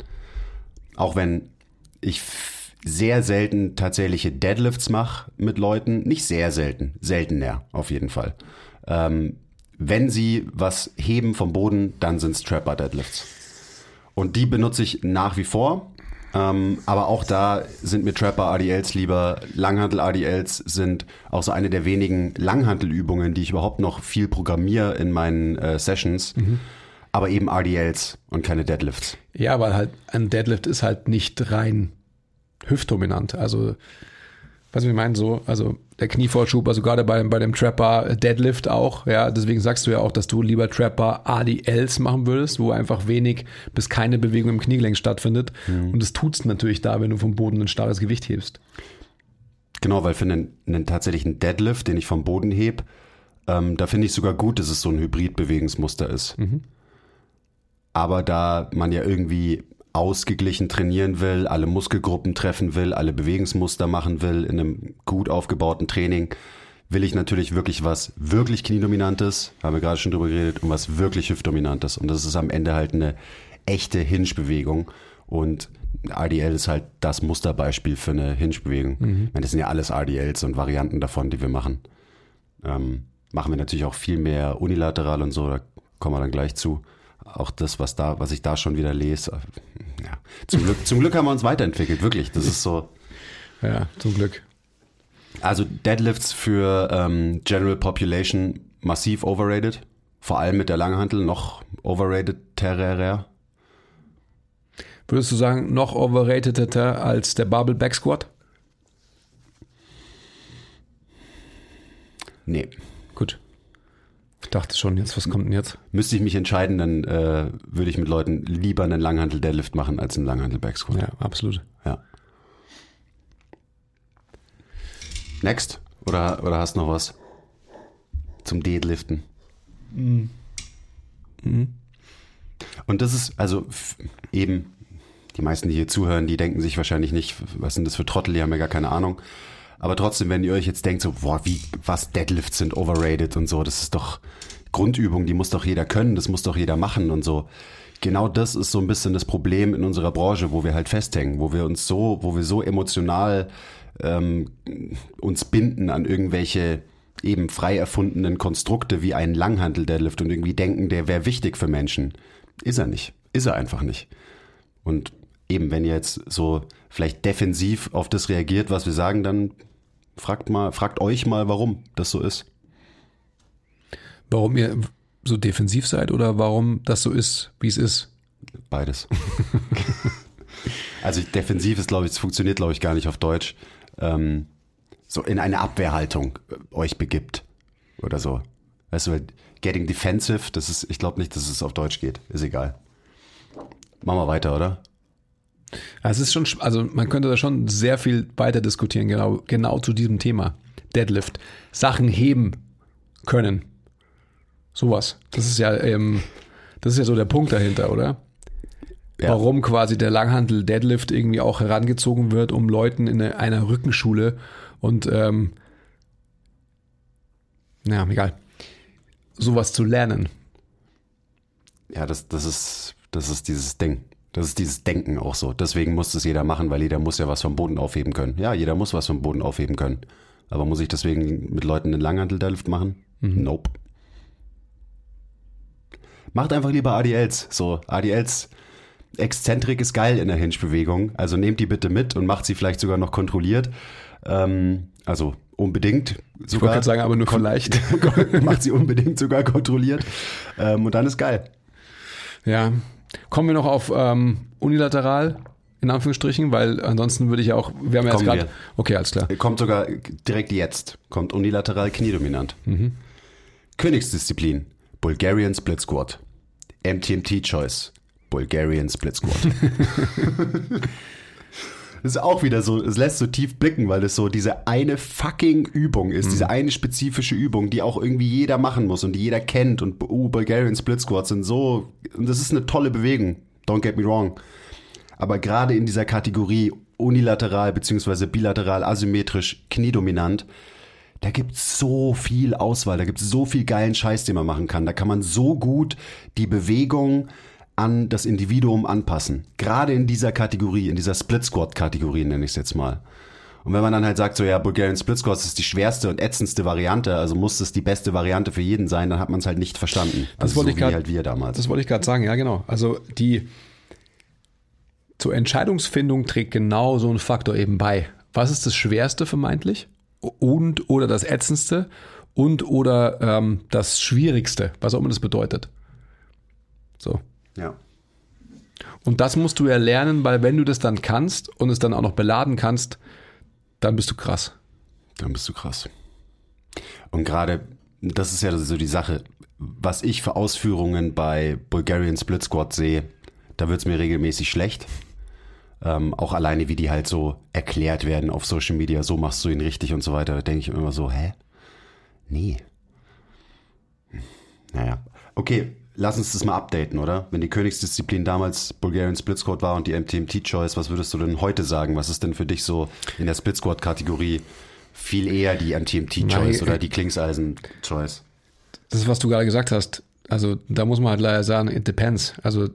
Auch wenn ich sehr selten tatsächliche Deadlifts mache mit Leuten. Nicht sehr selten, seltener auf jeden Fall. Ähm, wenn sie was heben vom Boden, dann sind es Trapper Deadlifts. Und die benutze ich nach wie vor. Ähm, aber auch da sind mir Trapper ADLs lieber. Langhantel ADLs sind auch so eine der wenigen Langhantelübungen, die ich überhaupt noch viel programmiere in meinen äh, Sessions. Aber eben RDLs und keine Deadlifts. Ja, weil halt ein Deadlift ist halt nicht rein hüftdominant. Also, was ich meine, so, also der Knievorschub, also gerade bei, bei dem Trapper Deadlift auch, ja, deswegen sagst du ja auch, dass du lieber Trapper ADLs machen würdest, wo einfach wenig bis keine Bewegung im Kniegelenk stattfindet. Und das tut's natürlich da, wenn du vom Boden ein starres Gewicht hebst. Genau, weil für einen, einen tatsächlichen Deadlift, den ich vom Boden heb, ähm, da finde ich sogar gut, dass es so ein Hybrid-Bewegungsmuster ist. Aber da man ja irgendwie ausgeglichen trainieren will, alle Muskelgruppen treffen will, alle Bewegungsmuster machen will in einem gut aufgebauten Training, will ich natürlich wirklich was wirklich Kniedominantes, haben wir gerade schon drüber geredet, und was wirklich Hüftdominantes. Und das ist am Ende halt eine echte Hinge-Bewegung. Und RDL ist halt das Musterbeispiel für eine Hinge-Bewegung. Ich meine, das sind ja alles RDLs und Varianten davon, die wir machen. Ähm, machen wir natürlich auch viel mehr unilateral und so, da kommen wir dann gleich zu. Auch das, was da, was ich da schon wieder lese. äh, Ja. Zum Glück, zum Glück haben wir uns weiterentwickelt, wirklich. Das ist so. Ja, zum Glück. Also Deadlifts für ähm, General Population massiv overrated. Vor allem mit der Langhantel noch overrated terrär. Würdest du sagen, noch overratedeter als der Barbell Back Squat? Nee. Gut. Ich dachte schon, jetzt, was kommt denn jetzt? Müsste ich mich entscheiden, dann äh, würde ich mit Leuten lieber einen Langhantel Deadlift machen als einen Langhantel Back Squat. Ja, absolut. Ja. Next? Oder, oder hast du noch was zum Deadliften? Und das ist, also eben, die meisten, die hier zuhören, die denken sich wahrscheinlich nicht, was sind das für Trottel, die haben ja gar keine Ahnung. Aber trotzdem, wenn ihr euch jetzt denkt, so, boah, wie, was Deadlifts sind overrated und so, das ist doch Grundübung, die muss doch jeder können, das muss doch jeder machen und so. Genau das ist so ein bisschen das Problem in unserer Branche, wo wir halt festhängen, wo wir uns so, wo wir so emotional ähm, uns binden an irgendwelche eben frei erfundenen Konstrukte wie einen Langhantel-Deadlift und irgendwie denken, der wäre wichtig für Menschen. Ist er nicht. Ist er einfach nicht. Und eben, wenn ihr jetzt so vielleicht defensiv auf das reagiert, was wir sagen, dann fragt mal, fragt euch mal, warum das so ist. Warum ihr so defensiv seid oder warum das so ist, wie es ist? Beides. also defensiv ist, glaube ich, es funktioniert, glaube ich, gar nicht auf Deutsch. Ähm, so in eine Abwehrhaltung äh, euch begibt oder so. Weißt du, getting defensive, das ist, ich glaube nicht, dass es auf Deutsch geht. Ist egal. Machen wir weiter, oder? Ja, Es ist schon, sch- also man könnte da schon sehr viel weiter diskutieren, genau, genau zu diesem Thema. Deadlift. Sachen heben können. Sowas. Das ist ja, ähm, das ist ja so der Punkt dahinter, oder? Ja. Warum quasi der Langhantel Deadlift irgendwie auch herangezogen wird, um Leuten in eine- einer Rückenschule und ähm, na, egal. Sowas zu lernen. Ja, das, das ist, das ist dieses Ding. Das ist dieses Denken auch so. Deswegen muss es jeder machen, weil jeder muss ja was vom Boden aufheben können. Ja, jeder muss was vom Boden aufheben können. Aber muss ich deswegen mit Leuten einen Langhantel-Deadlift machen? Nope. Macht einfach lieber ADLs. So, ADLs. Exzentrik ist geil in der Hinge-Bewegung. Also nehmt die bitte mit und macht sie vielleicht sogar noch kontrolliert. Ähm, also unbedingt. Ich wollte Sogar gerade sagen, aber nur vielleicht. macht sie unbedingt sogar kontrolliert. Ähm, und dann ist geil. Ja. Kommen wir noch auf ähm, unilateral, in Anführungsstrichen, weil ansonsten würde ich auch, wir haben ja jetzt gerade. Okay, alles klar. Kommt sogar direkt jetzt. Kommt unilateral kniedominant. Königsdisziplin. Bulgarian Split Squat. MTMT Choice. Bulgarian Split Squat. Das ist auch wieder so, es lässt so tief blicken, weil es so diese eine fucking Übung ist, diese eine spezifische Übung, die auch irgendwie jeder machen muss und die jeder kennt und uh, Bulgarian Split Squats sind so, und das ist eine tolle Bewegung, don't get me wrong. Aber gerade in dieser Kategorie unilateral beziehungsweise bilateral asymmetrisch kniedominant, da gibt's so viel Auswahl, da gibt's so viel geilen Scheiß, den man machen kann. Da kann man so gut die Bewegung an das Individuum anpassen. Gerade in dieser Kategorie, in dieser Split Squat Kategorie nenne ich es jetzt mal. Und wenn man dann halt sagt, so ja, Bulgarian Split Squats ist die schwerste und ätzendste Variante, also muss es die beste Variante für jeden sein, dann hat man es halt nicht verstanden. Das also wollte so ich wie halt wir damals. Das wollte ich gerade sagen, ja genau. Also die zur Entscheidungsfindung trägt genau so ein Faktor eben bei. Was ist das Schwerste vermeintlich und oder das Ätzendste und oder ähm, das Schwierigste, was auch immer das bedeutet. So. Ja. Und das musst du ja lernen, weil wenn du das dann kannst und es dann auch noch beladen kannst, dann bist du krass. Dann bist du krass. Und gerade, das ist ja so die Sache, was ich für Ausführungen bei Bulgarian Split Squad sehe, da wird's mir regelmäßig schlecht. Ähm, auch alleine, wie die halt so erklärt werden auf Social Media, so machst du ihn richtig und so weiter, da denke ich immer so, hä? Nee. Hm, Naja. Okay, lass uns das mal updaten, oder? Wenn die Königsdisziplin damals Bulgarian Split Squad war und die MTMT Choice, was würdest du denn heute sagen? Was ist denn für dich so in der Split Squad Kategorie viel eher die MTMT Choice oder äh, die Klingseisen Choice? Das ist, was du gerade gesagt hast. Also da muss man halt leider sagen, it depends. Also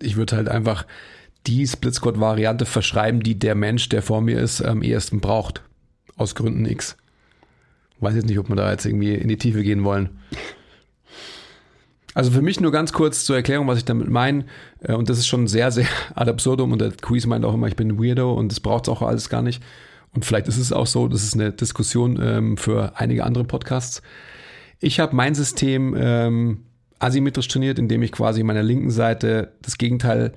ich würde halt einfach die Split Squad Variante verschreiben, die der Mensch, der vor mir ist, am ehesten braucht. Aus Gründen X. Weiß jetzt nicht, ob wir da jetzt irgendwie in die Tiefe gehen wollen. Also für mich nur ganz kurz zur Erklärung, was ich damit meine. Äh, Und das ist schon sehr, sehr ad absurdum. Und der Quiz meint auch immer, ich bin ein Weirdo und das braucht es auch alles gar nicht. Und vielleicht ist es auch so, das ist eine Diskussion ähm, für einige andere Podcasts. Ich habe mein System ähm, asymmetrisch trainiert, indem ich quasi meiner linken Seite das Gegenteil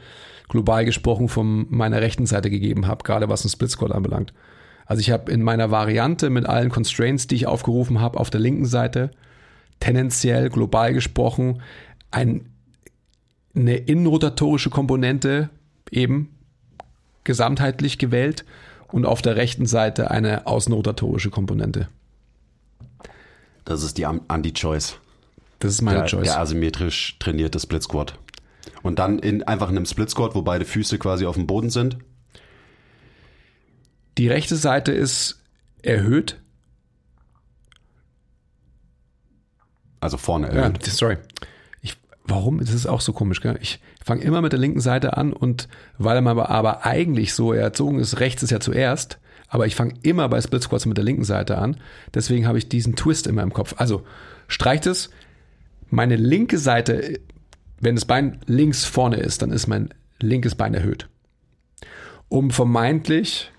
global gesprochen von meiner rechten Seite gegeben habe, gerade was einen Split Squat anbelangt. Also ich habe in meiner Variante mit allen Constraints, die ich aufgerufen habe, auf der linken Seite tendenziell global gesprochen ein, eine innenrotatorische Komponente eben gesamtheitlich gewählt und auf der rechten Seite eine außenrotatorische Komponente. Das ist die Anti-Choice. Das ist meine der, Choice. der asymmetrisch trainierte Split Squat. Und dann in einfach einem Split Squat, wo beide Füße quasi auf dem Boden sind. Die rechte Seite ist erhöht. Also vorne Ja, erhöht. sorry. Ich, warum? Das ist auch so komisch. Gell? Ich fange immer mit der linken Seite an und weil man aber, aber eigentlich so erzogen ist, rechts ist ja zuerst, aber ich fange immer bei Split Squats mit der linken Seite an. Deswegen habe ich diesen Twist immer im Kopf. Also streicht es. Meine linke Seite, wenn das Bein links vorne ist, dann ist mein linkes Bein erhöht. Um vermeintlich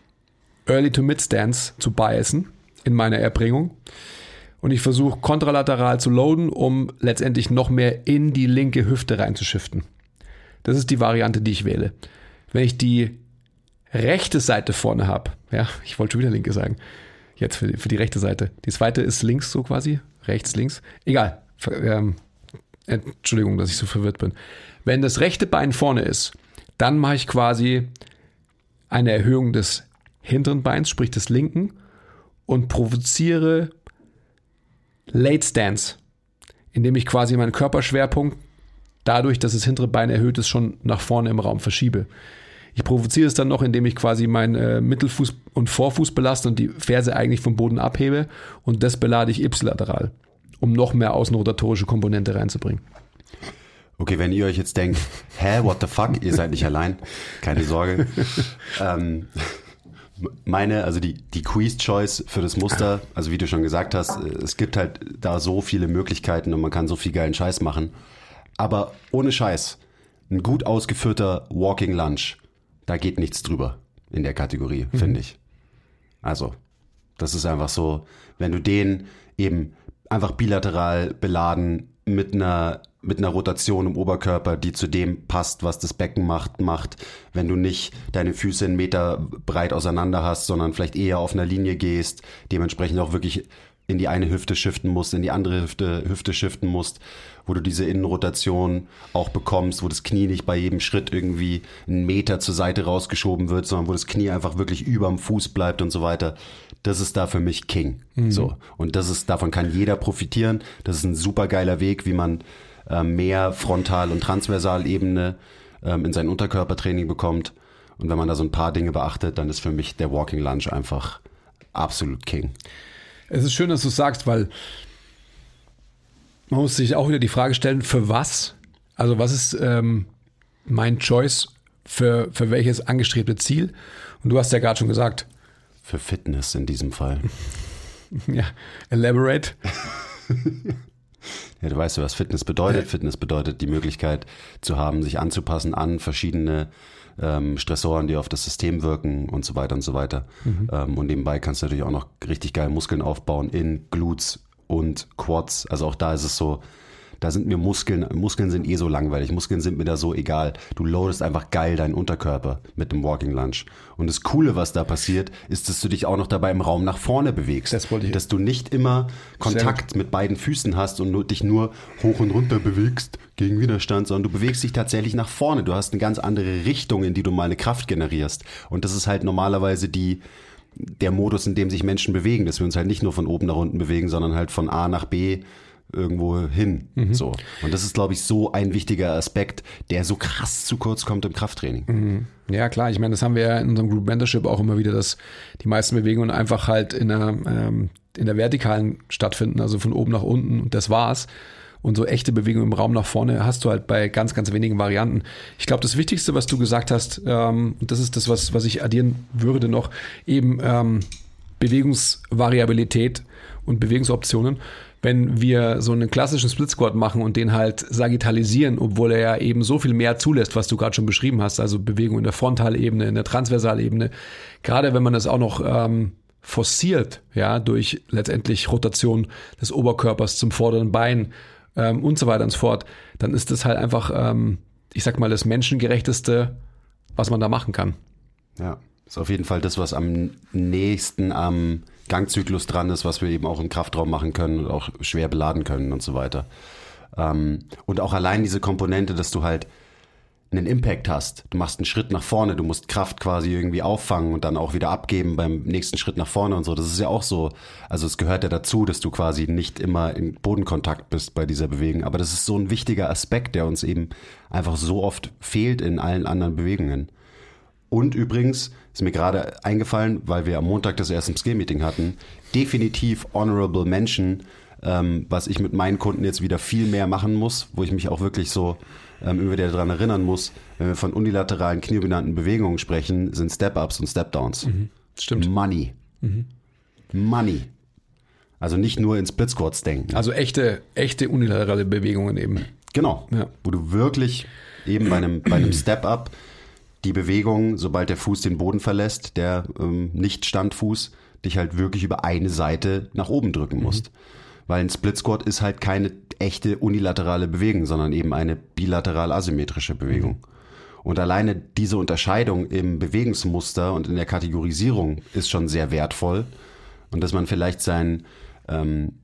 Early to Mid Stance zu biasen in meiner Erbringung. Und ich versuche kontralateral zu loaden, um letztendlich noch mehr in die linke Hüfte reinzuschiften. Das ist die Variante, die ich wähle. Wenn ich die rechte Seite vorne habe, ja, ich wollte schon wieder linke sagen, jetzt für die, für die rechte Seite. Die zweite ist links so quasi, rechts, links. Egal. Ähm, Entschuldigung, dass ich so verwirrt bin. Wenn das rechte Bein vorne ist, dann mache ich quasi eine Erhöhung des hinteren Beins, sprich des linken, und provoziere Late Stance, indem ich quasi meinen Körperschwerpunkt dadurch, dass das hintere Bein erhöht ist, schon nach vorne im Raum verschiebe. Ich provoziere es dann noch, indem ich quasi meinen äh, Mittelfuß und Vorfuß belaste und die Ferse eigentlich vom Boden abhebe und das belade ich ipsilateral, um noch mehr außenrotatorische Komponente reinzubringen. Okay, wenn ihr euch jetzt denkt, hä, what the fuck, ihr seid nicht allein, keine Sorge. ähm, meine, also die, die Quiz-Choice für das Muster, also wie du schon gesagt hast, äh, es gibt halt da so viele Möglichkeiten und man kann so viel geilen Scheiß machen. Aber ohne Scheiß, ein gut ausgeführter Walking Lunge, da geht nichts drüber in der Kategorie, finde ich. Also, das ist einfach so, wenn du den eben einfach bilateral beladen mit einer, mit einer Rotation im Oberkörper, die zu dem passt, was das Becken macht, macht, wenn du nicht deine Füße einen Meter breit auseinander hast, sondern vielleicht eher auf einer Linie gehst, dementsprechend auch wirklich in die eine Hüfte shiften musst, in die andere Hüfte, Hüfte shiften musst, wo du diese Innenrotation auch bekommst, wo das Knie nicht bei jedem Schritt irgendwie einen Meter zur Seite rausgeschoben wird, sondern wo das Knie einfach wirklich überm Fuß bleibt und so weiter. Das ist da für mich King. So. Und das ist, davon kann jeder profitieren. Das ist ein super geiler Weg, wie man äh, mehr Frontal- und Transversalebene ähm, in sein Unterkörpertraining bekommt. Und wenn man da so ein paar Dinge beachtet, dann ist für mich der Walking Lunge einfach absolut King. Es ist schön, dass du es sagst, weil man muss sich auch wieder die Frage stellen, für was? Also was ist ähm, mein Choice für, für welches angestrebte Ziel? Und du hast ja gerade schon gesagt, Für Fitness in diesem Fall. ja, elaborate. Ja, du weißt ja, was Fitness bedeutet. Fitness bedeutet die Möglichkeit zu haben, sich anzupassen an verschiedene ähm, Stressoren, die auf das System wirken und so weiter und so weiter. Ähm, und nebenbei kannst du natürlich auch noch richtig geil Muskeln aufbauen in Glutes und Quads. Also auch da ist es so, da sind mir Muskeln, Muskeln sind eh so langweilig. Muskeln sind mir da so egal. Du loadest einfach geil deinen Unterkörper mit dem Walking Lunge. Und das Coole, was da passiert, ist, dass du dich auch noch dabei im Raum nach vorne bewegst. Das wollte ich- Dass du nicht immer Kontakt mit beiden Füßen hast und nur, dich nur hoch und runter bewegst gegen Widerstand, sondern du bewegst dich tatsächlich nach vorne. Du hast eine ganz andere Richtung, in die du mal eine Kraft generierst. Und das ist halt normalerweise die, der Modus, in dem sich Menschen bewegen, dass wir uns halt nicht nur von oben nach unten bewegen, sondern halt von A nach B irgendwo hin. So. Und das ist, glaube ich, so ein wichtiger Aspekt, der so krass zu kurz kommt im Krafttraining. Ja, klar. Ich meine, das haben wir ja in unserem Group Mentorship auch immer wieder, dass die meisten Bewegungen einfach halt in der, ähm, in der Vertikalen stattfinden, also von oben nach unten und das war's. Und so echte Bewegungen im Raum nach vorne hast du halt bei ganz, ganz wenigen Varianten. Ich glaube, das Wichtigste, was du gesagt hast, ähm, und das ist das, was, was ich addieren würde noch, eben ähm, Bewegungsvariabilität und Bewegungsoptionen. Wenn wir so einen klassischen Split Squat machen und den halt sagittalisieren, obwohl er ja eben so viel mehr zulässt, was du gerade schon beschrieben hast, also Bewegung in der Frontalebene, in der Transversalebene, gerade wenn man das auch noch ähm, forciert, ja, durch letztendlich Rotation des Oberkörpers zum vorderen Bein ähm, und so weiter und so fort, dann ist das halt einfach, ähm, ich sag mal, das menschengerechteste, was man da machen kann. Ja, ist auf jeden Fall das, was am nächsten am Gangzyklus dran ist, was wir eben auch im Kraftraum machen können und auch schwer beladen können und so weiter. Ähm, und auch allein diese Komponente, dass du halt einen Impact hast. Du machst einen Schritt nach vorne, du musst Kraft quasi irgendwie auffangen und dann auch wieder abgeben beim nächsten Schritt nach vorne und so. Das ist ja auch so. Also es gehört ja dazu, dass du quasi nicht immer in Bodenkontakt bist bei dieser Bewegung. Aber das ist so ein wichtiger Aspekt, der uns eben einfach so oft fehlt in allen anderen Bewegungen. Und übrigens ist mir gerade eingefallen, weil wir am Montag das erste Skill-Meeting hatten, definitiv Honorable Mention, ähm, was ich mit meinen Kunden jetzt wieder viel mehr machen muss, wo ich mich auch wirklich so ähm, immer wieder daran erinnern muss, wenn wir von unilateralen kniedominanten Bewegungen sprechen, sind Step-Ups und Step-Downs. Stimmt. Money. Money. Also nicht nur in Split Squats denken. Also echte, echte unilaterale Bewegungen eben. Genau. Ja. Wo du wirklich eben bei einem, bei einem Step-Up die Bewegung, sobald der Fuß den Boden verlässt, der ähm, Nicht-Standfuß, dich halt wirklich über eine Seite nach oben drücken musst. Weil ein Split Squat ist halt keine echte unilaterale Bewegung, sondern eben eine bilateral asymmetrische Bewegung. Und alleine diese Unterscheidung im Bewegungsmuster und in der Kategorisierung ist schon sehr wertvoll. Und dass man vielleicht sein, ähm,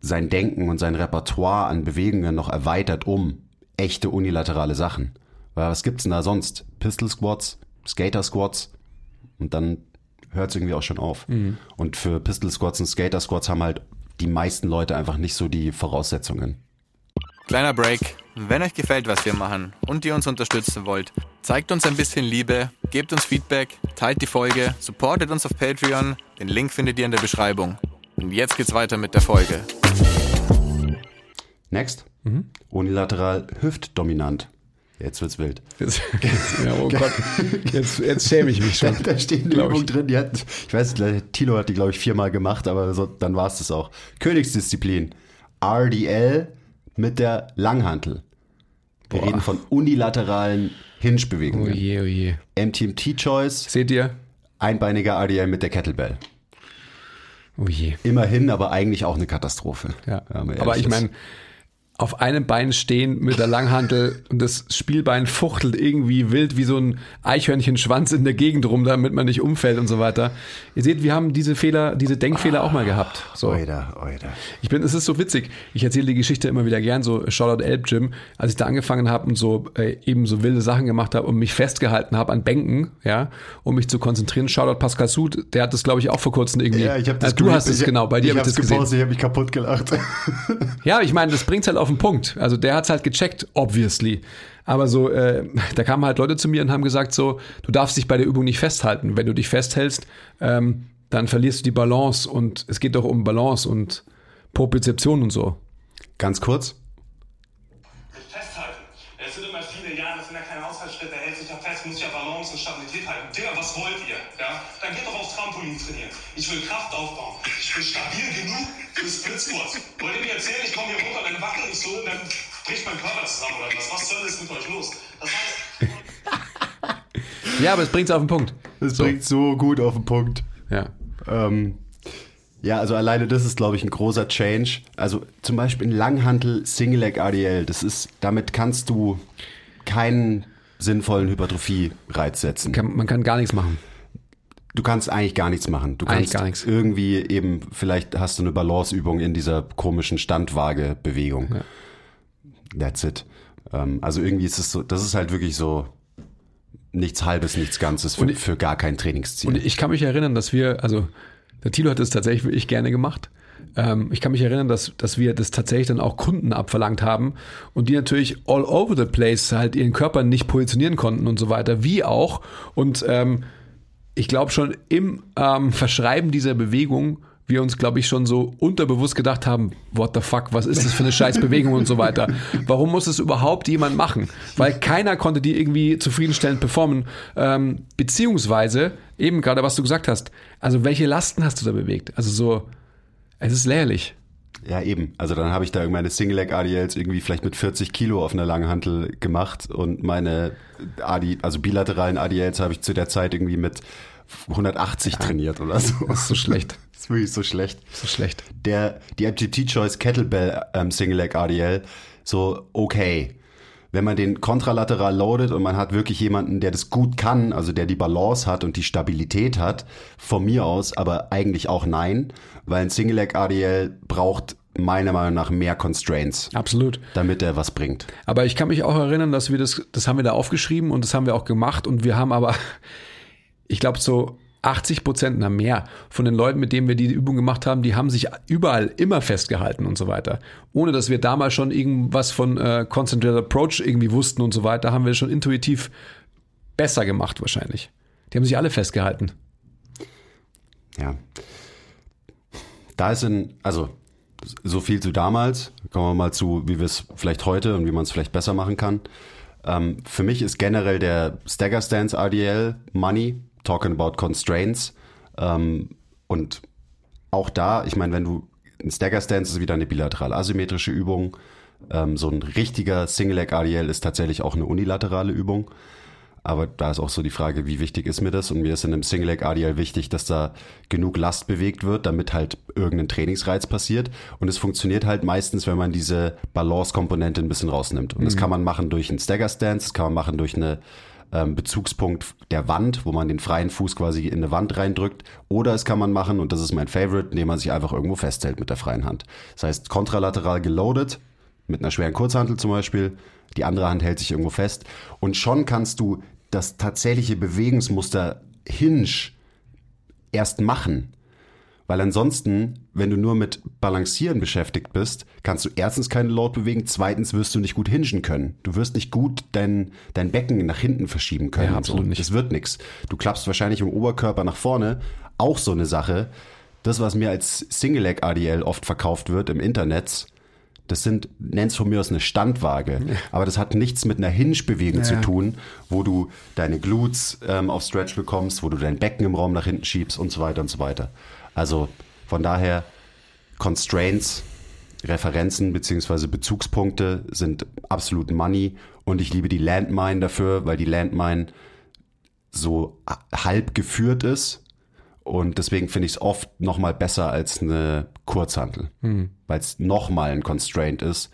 sein Denken und sein Repertoire an Bewegungen noch erweitert um echte unilaterale Sachen. Weil was gibt's denn da sonst? Pistol Squats, Skater Squats und dann hört's irgendwie auch schon auf. Und für Pistol Squats und Skater Squats haben halt die meisten Leute einfach nicht so die Voraussetzungen. Kleiner Break. Wenn euch gefällt, was wir machen und ihr uns unterstützen wollt, zeigt uns ein bisschen Liebe, gebt uns Feedback, teilt die Folge, supportet uns auf Patreon. Den Link findet ihr in der Beschreibung. Und jetzt geht's weiter mit der Folge. Next. Unilateral hüftdominant. Jetzt wird's wild. Jetzt, ja, oh Gott, jetzt, jetzt schäme ich mich schon. Da steht eine Übung ich. drin, die hat, ich weiß nicht, Tilo hat die, glaube ich, viermal gemacht, aber so, dann war es das auch. Königsdisziplin. RDL mit der Langhantel. Wir Boah. reden von unilateralen Oh Hinge-Bewegungen. je, oh je. MTMT-Choice, Seht ihr? einbeiniger RDL mit der Kettlebell. Oh je. Immerhin, aber eigentlich auch eine Katastrophe. Ja. Aber ich meine, auf einem Bein stehen mit der Langhantel und das Spielbein fuchtelt irgendwie wild wie so ein Eichhörnchenschwanz in der Gegend rum, damit man nicht umfällt und so weiter. Ihr seht, wir haben diese Fehler, diese Denkfehler auch mal gehabt. So. Oida, oida. Ich bin, es ist so witzig. Ich erzähle die Geschichte immer wieder gern, so Shoutout Elb Gym, als ich da angefangen habe und so äh, eben so wilde Sachen gemacht habe und mich festgehalten habe an Bänken, ja, um mich zu konzentrieren. Shoutout Pascal Sud, der hat das glaube ich auch vor kurzem irgendwie. Ja, ich habe das äh, Du hast es genau, bei dir habe ich das gesehen. Ich habe mich kaputt gelacht. Ja, ich meine, das bringt's halt auf den Punkt. Also der hat's halt gecheckt, obviously. Aber so, äh, da kamen halt Leute zu mir und haben gesagt so, du darfst dich bei der Übung nicht festhalten. Wenn du dich festhältst, ähm, dann verlierst du die Balance und es geht doch um Balance und Propriozeption und so. Ganz kurz. Dann wackel ich so und dann bricht mein Körper zusammen oder was? Was soll ist mit euch los? Das heißt, Ja, aber es bringt's auf den Punkt. Das So. bringt so gut auf den Punkt. Ja. Ähm, ja, also alleine das ist, glaube ich, ein großer Change. Also zum Beispiel ein Langhantel Single Leg ADL, das ist, damit kannst du keinen sinnvollen Hypertrophie-Reiz setzen. Kann, man kann gar nichts machen. Du kannst eigentlich gar nichts machen. Du kannst gar nichts. irgendwie eben, vielleicht hast du eine Balanceübung in dieser komischen Standwaage-Bewegung. That's it. Ähm, also irgendwie ist es so, das ist halt wirklich so nichts Halbes, nichts Ganzes für, ich- für gar kein Trainingsziel. Und ich kann mich erinnern, dass wir, also der Thilo hat es tatsächlich wirklich gerne gemacht. Ähm, ich kann mich erinnern, dass, dass wir das tatsächlich dann auch Kunden abverlangt haben und die natürlich all over the place halt ihren Körper nicht positionieren konnten und so weiter, wie auch. Und ähm, ich glaube schon im ähm, Verschreiben dieser Bewegung wir uns, glaube ich, schon so unterbewusst gedacht haben, what the fuck, was ist das für eine Scheißbewegung und so weiter. Warum muss es überhaupt jemand machen? Weil keiner konnte die irgendwie zufriedenstellend performen. Ähm, beziehungsweise, eben gerade was du gesagt hast, also welche Lasten hast du da bewegt? Also so, es ist lächerlich. Ja, eben. Also dann habe ich da meine Single-Leg-ADLs irgendwie vielleicht mit 40 Kilo auf einer Langhantel gemacht und meine AD, also bilateralen ADLs habe ich zu der Zeit irgendwie mit 180 trainiert oder so. Das ist so schlecht. Das ist wirklich so schlecht. So schlecht. Der, die MTT Choice Kettlebell ähm, Single Leg ADL, so okay. Wenn man den kontralateral loadet und man hat wirklich jemanden, der das gut kann, also der die Balance hat und die Stabilität hat, von mir aus, aber eigentlich auch nein, weil ein Single Leg ADL braucht meiner Meinung nach mehr Constraints, Absolut. damit er was bringt. Aber ich kann mich auch erinnern, dass wir das, das haben wir da aufgeschrieben und das haben wir auch gemacht und wir haben aber, ich glaube so 80 Prozent, na mehr, von den Leuten, mit denen wir die Übung gemacht haben, die haben sich überall immer festgehalten und so weiter. Ohne dass wir damals schon irgendwas von äh, Concentrated Approach irgendwie wussten und so weiter, haben wir schon intuitiv besser gemacht wahrscheinlich. Die haben sich alle festgehalten. Ja. Da ist ein, also so viel zu damals. Kommen wir mal zu, wie wir es vielleicht heute und wie man es vielleicht besser machen kann. Ähm, für mich ist generell der Stagger Stance RDL Money, talking about constraints. Ähm, und auch da, ich meine, wenn du ein Stagger Stance ist wieder eine bilateral asymmetrische Übung. Ähm, so ein richtiger Single Leg RDL ist tatsächlich auch eine unilaterale Übung. Aber da ist auch so die Frage, wie wichtig ist mir das? Und mir ist in einem Single Leg ADL wichtig, dass da genug Last bewegt wird, damit halt irgendein Trainingsreiz passiert. Und es funktioniert halt meistens, wenn man diese Balance-Komponente ein bisschen rausnimmt. Und das kann man machen durch einen Stagger Stance, das kann man machen durch eine ähm, Bezugspunkt der Wand, wo man den freien Fuß quasi in eine Wand reindrückt. Oder es kann man machen, und das ist mein Favorite, indem man sich einfach irgendwo festhält mit der freien Hand. Das heißt, kontralateral geloadet, mit einer schweren Kurzhantel zum Beispiel. Die andere Hand hält sich irgendwo fest. Und schon kannst du das tatsächliche Bewegungsmuster Hinge erst machen. Weil ansonsten, wenn du nur mit Balancieren beschäftigt bist, kannst du erstens keine Load bewegen, zweitens wirst du nicht gut hingen können. Du wirst nicht gut dein, dein Becken nach hinten verschieben können. Ja, so. absolut nicht. Das wird nichts. Du klappst wahrscheinlich im Oberkörper nach vorne. Auch so eine Sache. Das, was mir als Single Leg ADL oft verkauft wird im Internet, das sind, nenn's von mir aus eine Standwaage, aber das hat nichts mit einer Hinge-Bewegung zu tun, wo du deine Glutes ähm, auf Stretch bekommst, wo du dein Becken im Raum nach hinten schiebst und so weiter und so weiter. Also von daher Constraints, Referenzen beziehungsweise Bezugspunkte sind absolut Money. Und ich liebe die Landmine dafür, weil die Landmine so halb geführt ist. Und deswegen finde ich es oft noch mal besser als eine Kurzhantel, weil es noch mal ein Constraint ist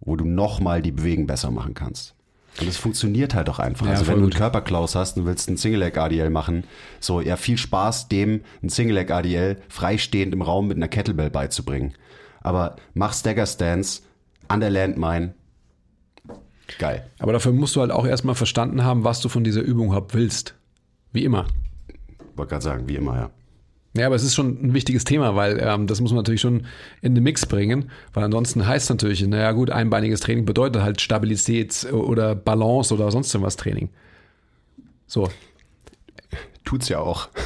wo du nochmal die Bewegung besser machen kannst. Und es funktioniert halt auch einfach. Ja, also wenn du gut. einen Körperklaus hast und willst einen Single-Leg-ADL machen, so, ja, viel Spaß dem, ein Single-Leg-ADL freistehend im Raum mit einer Kettlebell beizubringen. Aber mach Stagger-Stance an der Landmine. Geil. Aber dafür musst du halt auch erstmal verstanden haben, was du von dieser Übung überhaupt willst. Wie immer. Wollte gerade sagen, wie immer, ja. Ja, aber es ist schon ein wichtiges Thema, weil ähm, das muss man natürlich schon in den Mix bringen, weil ansonsten heißt es natürlich, naja gut, einbeiniges Training bedeutet halt Stabilität oder Balance oder sonst irgendwas Training. So. Tut's ja auch.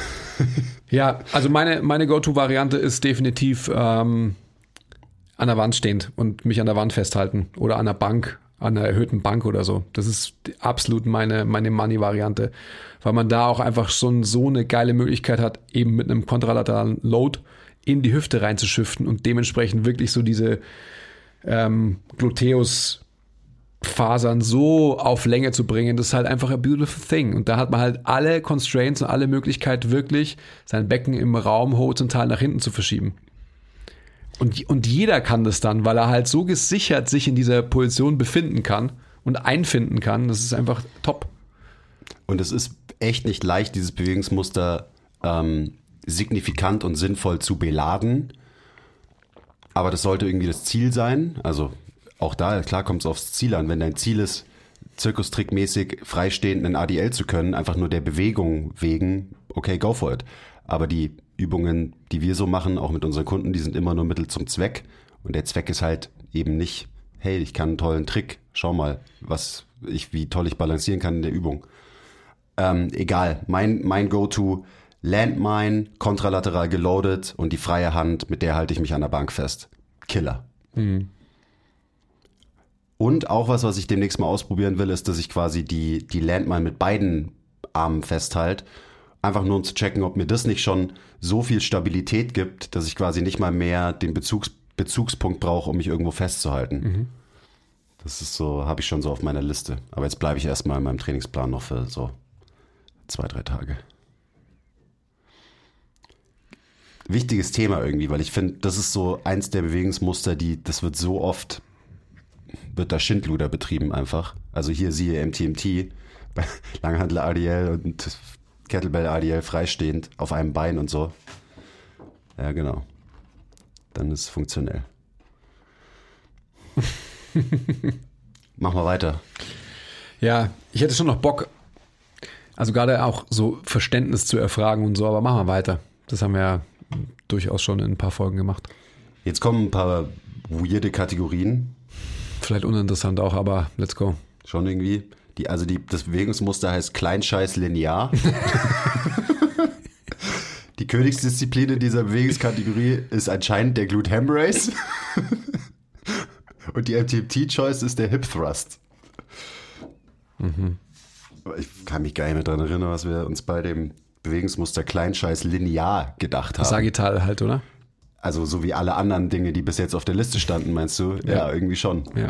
Ja, also meine, meine Go-To-Variante ist definitiv ähm, an der Wand stehend und mich an der Wand festhalten oder an der Bank, an einer erhöhten Bank oder so. Das ist absolut meine, meine Money-Variante, weil man da auch einfach schon so eine geile Möglichkeit hat, eben mit einem kontralateralen Load in die Hüfte reinzuschiften und dementsprechend wirklich so diese ähm, Gluteus-Fasern so auf Länge zu bringen, das ist halt einfach a beautiful thing. Und da hat man halt alle Constraints und alle Möglichkeit, wirklich sein Becken im Raum horizontal nach hinten zu verschieben. Und, und jeder kann das dann, weil er halt so gesichert sich in dieser Position befinden kann und einfinden kann. Das ist einfach top. Und es ist echt nicht leicht, dieses Bewegungsmuster ähm, signifikant und sinnvoll zu beladen. Aber das sollte irgendwie das Ziel sein. Also auch da, klar kommt es aufs Ziel an. Wenn dein Ziel ist, zirkustrickmäßig freistehend einen ADL zu können, einfach nur der Bewegung wegen, okay, go for it. Aber die Übungen, die wir so machen, auch mit unseren Kunden, die sind immer nur Mittel zum Zweck. Und der Zweck ist halt eben nicht, hey, ich kann einen tollen Trick, schau mal, was ich, wie toll ich balancieren kann in der Übung. Ähm, egal, mein, mein Go-To, Landmine, kontralateral geloadet und die freie Hand, mit der halte ich mich an der Bank fest. Killer. Und auch was, was ich demnächst mal ausprobieren will, ist, dass ich quasi die, die Landmine mit beiden Armen festhalte. Einfach nur um zu checken, ob mir das nicht schon so viel Stabilität gibt, dass ich quasi nicht mal mehr den Bezugs, Bezugspunkt brauche, um mich irgendwo festzuhalten. Das ist so, habe ich schon so auf meiner Liste. Aber jetzt bleibe ich erstmal in meinem Trainingsplan noch für so zwei, drei Tage. Wichtiges Thema irgendwie, weil ich finde, das ist so eins der Bewegungsmuster, die, das wird so oft, wird da Schindluder betrieben einfach. Also hier siehe MTMT, bei Langhandel ADL und Kettlebell ADL freistehend auf einem Bein und so. Ja, genau. Dann ist es funktionell. Machen wir weiter. Ja, ich hätte schon noch Bock, also gerade auch so Verständnis zu erfragen und so, aber machen wir weiter. Das haben wir ja durchaus schon in ein paar Folgen gemacht. Jetzt kommen ein paar weirde Kategorien. Vielleicht uninteressant auch, aber let's go. Schon irgendwie. Die, also die, das Bewegungsmuster heißt Kleinscheiß linear. die Königsdisziplin in dieser Bewegungskategorie ist anscheinend der Glute Ham Race. Und die MTMT-Choice ist der Hip Thrust. Ich kann mich gar nicht mehr daran erinnern, was wir uns bei dem Bewegungsmuster Kleinscheiß linear gedacht haben. Sagittal halt, oder? Also so wie alle anderen Dinge, die bis jetzt auf der Liste standen, meinst du? Ja, irgendwie schon. Ja.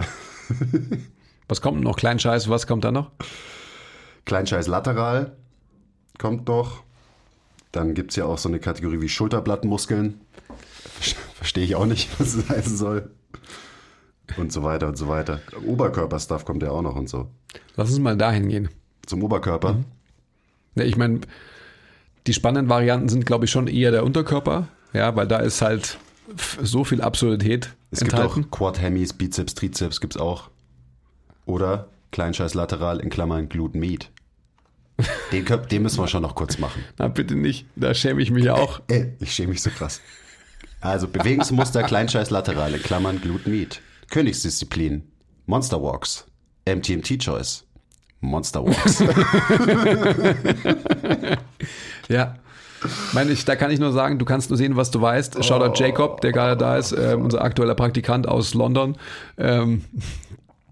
was kommt noch? Kleinscheiß, was kommt da noch? Kleinscheiß lateral kommt noch. Dann gibt es ja auch so eine Kategorie wie Schulterblattmuskeln. Verstehe ich auch nicht, was das heißen soll. Und so weiter und so weiter. Oberkörperstuff kommt ja auch noch und so. Lass uns mal dahin gehen. Zum Oberkörper. Ja, ich meine, die spannenden Varianten sind, glaube ich, schon eher der Unterkörper, ja, weil da ist halt so viel Absurdität Es gibt enthalten. auch Quad Hemis, Bizeps, Trizeps gibt's auch. Oder Kleinscheiß lateral in Klammern Glute Med. Den, den müssen wir schon noch kurz machen. Na, bitte nicht, da schäme ich mich auch. Äh, ich schäme mich so krass. Also Bewegungsmuster Kleinscheiß lateral in Klammern Glute Med. Königsdisziplin Monster Walks. MTMT Choice. Monster Walks. Ja. Meine ich, da kann ich nur sagen, du kannst nur sehen, was du weißt. Shoutout Jacob, der gerade da ist, ähm, unser aktueller Praktikant aus London, ähm,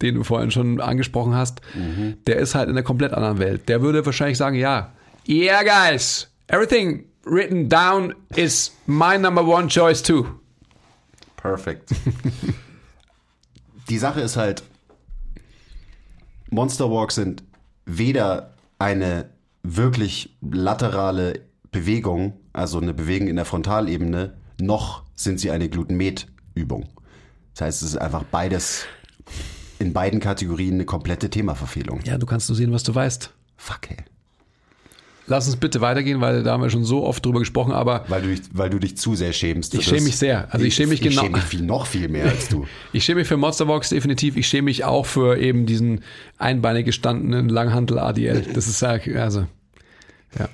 den du vorhin schon angesprochen hast. Der ist halt in einer komplett anderen Welt. Der würde wahrscheinlich sagen, ja, yeah guys, everything written down is my number one choice too. Perfekt. Die Sache ist halt, Monster Walks sind weder eine wirklich laterale Bewegung, also eine Bewegung in der Frontalebene, noch sind sie eine Gluten-Med-Übung. Das heißt, es ist einfach beides in beiden Kategorien eine komplette Themaverfehlung. Ja, du kannst nur sehen, was du weißt. Fuck, ey. Lass uns bitte weitergehen, weil da haben wir schon so oft drüber gesprochen, aber Weil du dich, weil du dich zu sehr schämst. Ich schäme mich sehr. Also ich schäme mich ich genau- schäme mich viel, noch viel mehr als du. ich schäme mich für Monsterbox definitiv. Ich schäme mich auch für eben diesen einbeinig gestandenen Langhantel ADL. Das ist ja, also, ja.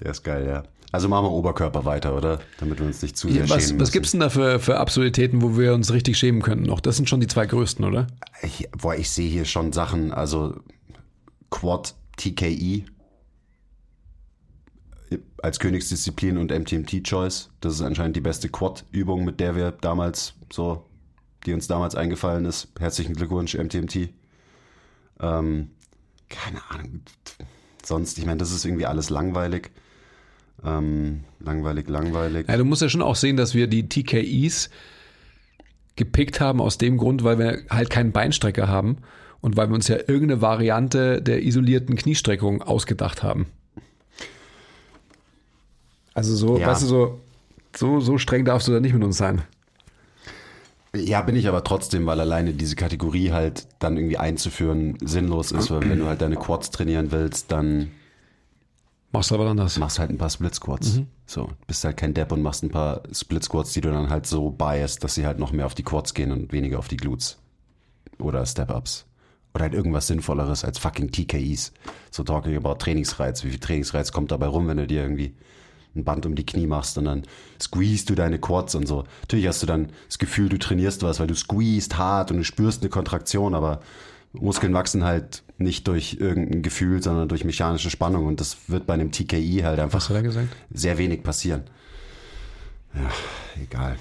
Der ist geil, ja. Also machen wir Oberkörper weiter, oder? Damit wir uns nicht zu sehr Was, schämen. was müssen. gibt's denn da für, für Absurditäten, wo wir uns richtig schämen könnten noch? Das sind schon die zwei größten, oder? Ich, boah, ich sehe hier schon Sachen, also Quad TKI als Königsdisziplin und MTMT Choice. Das ist anscheinend die beste Quad-Übung, mit der wir damals so, die uns damals eingefallen ist. Herzlichen Glückwunsch, MTMT. Ähm, keine Ahnung. Sonst, ich meine, das ist irgendwie alles langweilig. Ähm, langweilig, langweilig. Ja, du musst ja schon auch sehen, dass wir die TKIs gepickt haben aus dem Grund, weil wir halt keinen Beinstrecker haben und weil wir uns ja irgendeine Variante der isolierten Kniestreckung ausgedacht haben. Also so, Ja. weißt du, so, so, so streng darfst du da nicht mit uns sein. Ja, bin ich aber trotzdem, weil alleine diese Kategorie halt dann irgendwie einzuführen sinnlos ist, weil wenn du halt deine Quads trainieren willst, dann Machst du aber anders. machst halt ein paar Split Squats. So, bist halt kein Depp und machst ein paar Split Squats, die du dann halt so biased, dass sie halt noch mehr auf die Quads gehen und weniger auf die Glutes. Oder Step-Ups. Oder halt irgendwas Sinnvolleres als fucking TKIs. So talking about Trainingsreiz. Wie viel Trainingsreiz kommt dabei rum, wenn du dir irgendwie ein Band um die Knie machst und dann squeezest du deine Quads und so. Natürlich hast du dann das Gefühl, du trainierst was, weil du squeezed hart und du spürst eine Kontraktion, aber Muskeln wachsen halt nicht durch irgendein Gefühl, sondern durch mechanische Spannung und das wird bei einem TKI halt einfach Was hat er gesagt? sehr wenig passieren. Ja, egal.